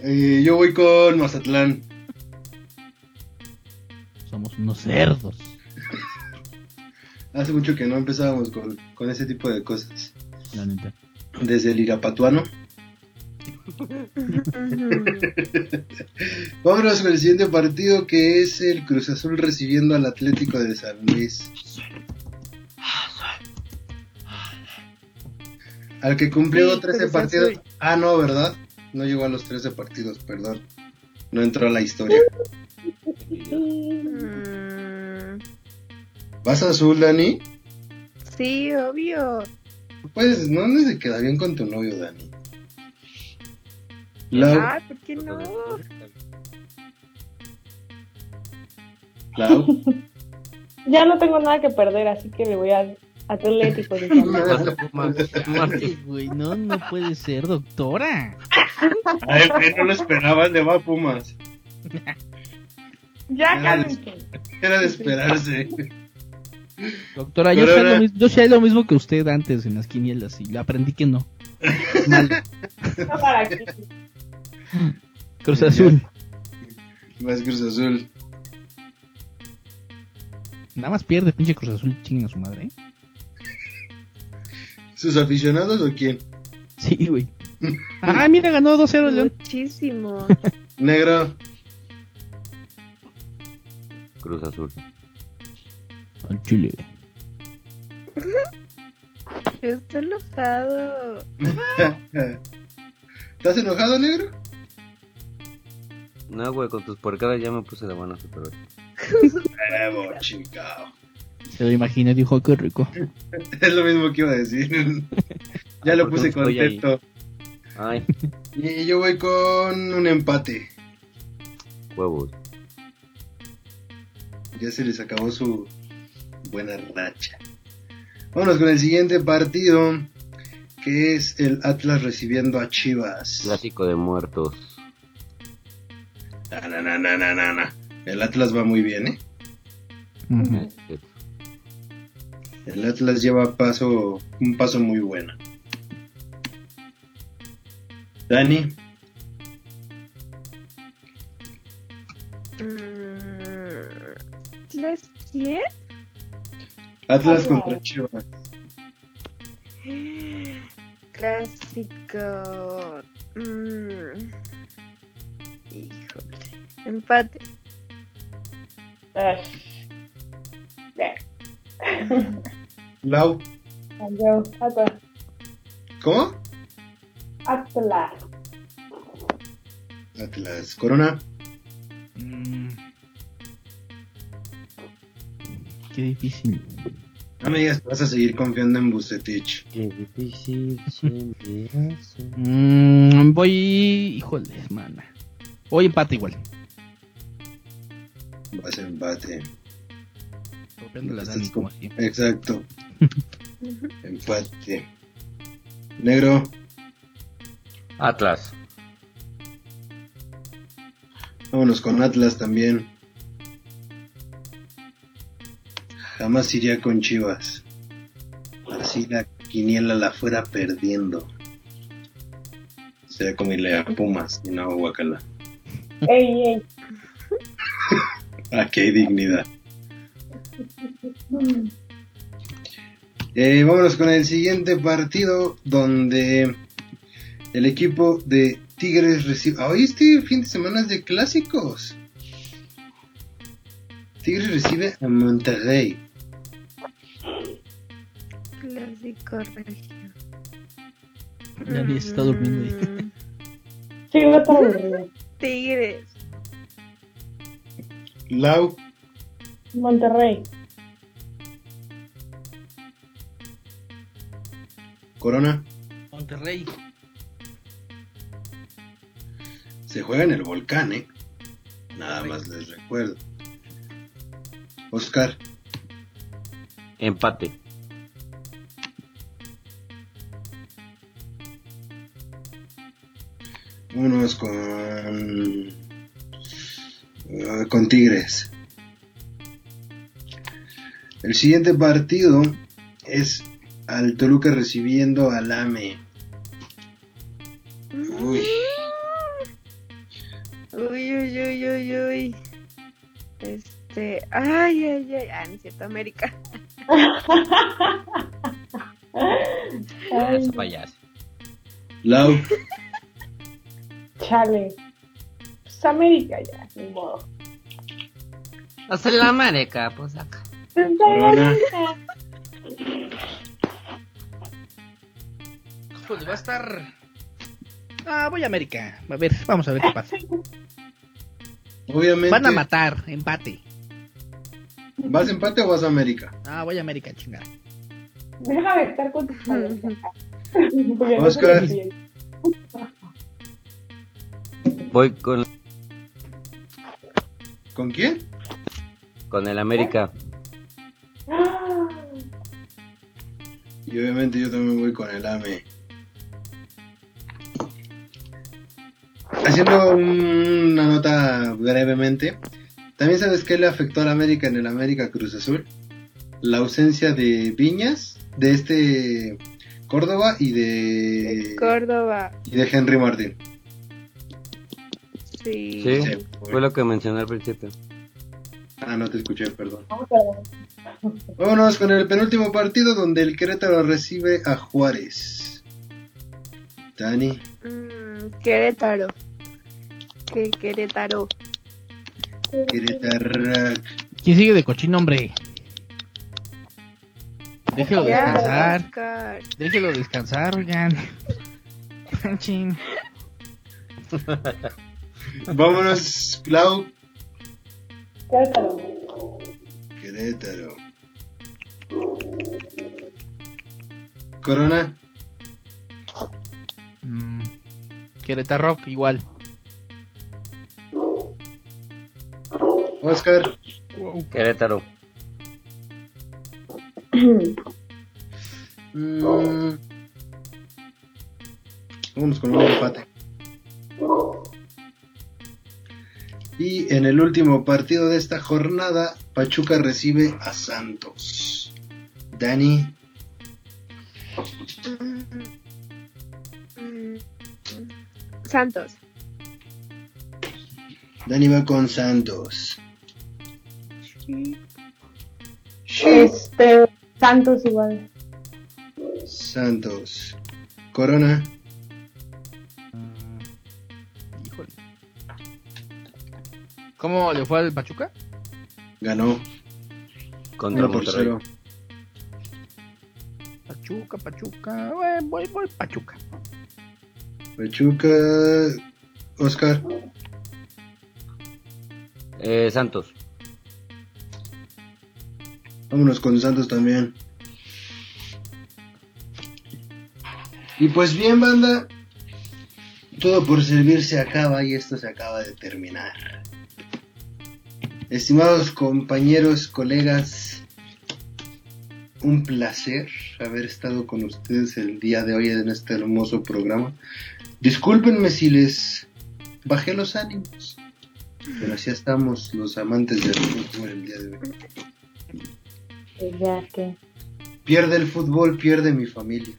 Eh, yo voy con Mazatlán. Somos unos cerdos. *laughs* Hace mucho que no empezábamos con, con ese tipo de cosas. La neta. Desde el Irapatuano. *laughs* Vámonos con el siguiente partido que es el Cruz Azul recibiendo al Atlético de San Luis. Al que cumplió Sí, 13 Cruz partidos. Ah, no, ¿verdad? No llegó a los 13 partidos, perdón. No entró a la historia. Mm, ¿Vas azul, Dani? sí, obvio. Pues no, no se queda bien con tu novio, Dani. Lau, Ay, ¿por qué no? Lau. *laughs* Ya no tengo nada que perder, así que le voy a Atlético *laughs* de güey, no, no puede ser, doctora. Ay, no lo esperaban, le va a Pumas. Ya Ya, cálmense. Era de esperarse. Doctora, yo Pero sé, ahora- lo, yo sé lo mismo que usted antes en las quinielas y aprendí que no. Mal. *laughs* No para qué. Cruz Azul. Más Cruz Azul. Nada más pierde pinche Cruz Azul, chinguen a su madre, ¿eh? ¿Sus aficionados o quién? Sí, güey. *laughs* Ah, mira, ganó 2-0 el León. Muchísimo. Negro. Cruz Azul. Al Chile. *laughs* Estoy enojado. *laughs* ¿Estás enojado, negro? No, güey, con tus porcadas ya me puse de buenas otra vez. Chingado. Se lo imaginé, dijo, qué rico. *laughs* Es lo mismo que iba a decir. *laughs* ya lo ¿por qué puse contento. Ay, Y yo voy con un empate. huevos. Ya se les acabó su buena racha. Vámonos con el siguiente partido. Que es el Atlas recibiendo a Chivas. Clásico de muertos. Na, na, na, na, na, na. El Atlas va muy bien, ¿eh? Este, El Atlas lleva paso, un paso muy bueno. Dani, Mm, ¿Les quién? Atlas Atlas. contra Chivas. Clásico. Mm. Híjole. Empate. Ay, *laughs* Lau, yo, Atlas. ¿cómo? Atlas. Atlas. Corona, Mm. Qué difícil. no me digas que vas a seguir confiando en Bucetich. Qué difícil se me hace. Mm, voy. Híjole, mana. Voy empate igual. Vas a empate. Dani, como así. Exacto. *laughs* Empate. Negro, Atlas. vámonos con Atlas también. Jamás iría con Chivas. Así la quiniela la fuera perdiendo. sería como irle a Pumas y no a Guacala. Ey, ey. *laughs* Aquí hay dignidad. *laughs* Eh, vámonos con el siguiente partido donde el equipo de Tigres recibe... Hoy este fin de semana es de clásicos. Tigres recibe a Monterrey. Clásico regio. Ya ni se está durmiendo. Mm, *laughs* Sí, no está aburrido. Tigres. Lau, Monterrey. Corona. Monterrey. Se juega en el volcán, ¿eh? Nada más les recuerdo. Oscar, Empate. vámonos con. eh, con Tigres. El siguiente partido es al Toluca recibiendo al AME. Uy, Uy, uy, uy, uy, uy. Este. Ay, ay, ay. Ah, no es cierto, América. Ay, Ese payaso. Lau, chale. Pues América ya, ni modo. Hasta la América, pues acá. Corona, Pues va a estar. Ah, voy a América. A ver, vamos a ver qué pasa. obviamente. Van a matar, empate. ¿Vas a empate o vas a América? Ah, voy a América, chingada. Déjame estar con tus palabras. Porque no Oscar. Voy con, ¿Con quién? con el América. Y obviamente yo también voy con el AME. Haciendo una nota brevemente, ¿también sabes qué le afectó a la América en el América Cruz Azul? La ausencia de Viñas, de este Córdoba y de, Córdoba. y de Henry Martín. Sí. Fue lo que mencioné al principio. Ah, no te escuché, perdón. Vámonos con el penúltimo partido donde el Querétaro recibe a Juárez. Dani, Mm, Querétaro. Que Querétaro. Querétaro. ¿Quién sigue de cochino, hombre? Déjelo Ya, descansar. Oscar. Déjelo descansar, oigan. Chin. *laughs* Vámonos, Clau. Quédatelo. Querétaro. Corona. Mm, Querétaro, igual. Oscar. Querétaro. *clears throat* Mm. Vamos con un empate. Y en el último partido de esta jornada, Pachuca recibe a Santos. Dani, Santos. Dani va con Santos. Este, Santos igual. Santos. Corona. Híjole. ¿Cómo le fue al Pachuca? Ganó Contra 1 por Monterrey. 0. Pachuca, Pachuca. Eh, voy, voy, Pachuca. Pachuca. Oscar. Eh, Santos. Vámonos con Santos también. Y pues bien, banda. Todo por servir se acaba y esto se acaba de terminar. Estimados compañeros, colegas, un placer haber estado con ustedes el día de hoy en este hermoso programa. Discúlpenme si les bajé los ánimos, pero así estamos los amantes del fútbol el día de hoy. Ya que. Pierde el fútbol, pierde mi familia.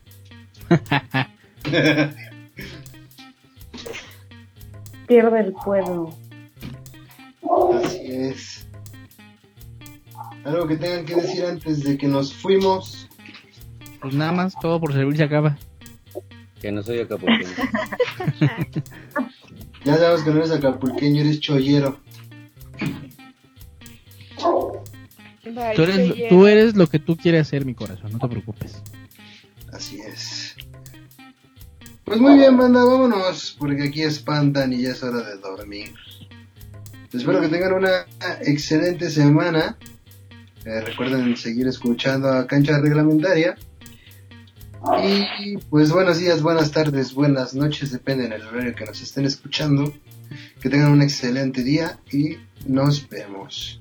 pierde el pueblo. Así es. Algo que tengan que decir antes de que nos fuimos. Pues nada más, todo por servir se acaba. Que no soy acapulqueño. *laughs* Ya sabemos que no eres acapulqueño, eres chollero. Eres, tú eres lo que tú quieres hacer, mi corazón, no te preocupes. Así es. Pues muy bien, banda, vámonos, porque aquí espantan y ya es hora de dormir. Espero que tengan una excelente semana. Eh, recuerden seguir escuchando a Cancha Reglamentaria. Y pues buenos días, buenas tardes, buenas noches, depende del horario que nos estén escuchando. Que tengan un excelente día y nos vemos.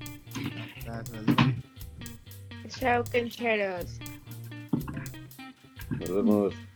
Chao, cancheros. Nos.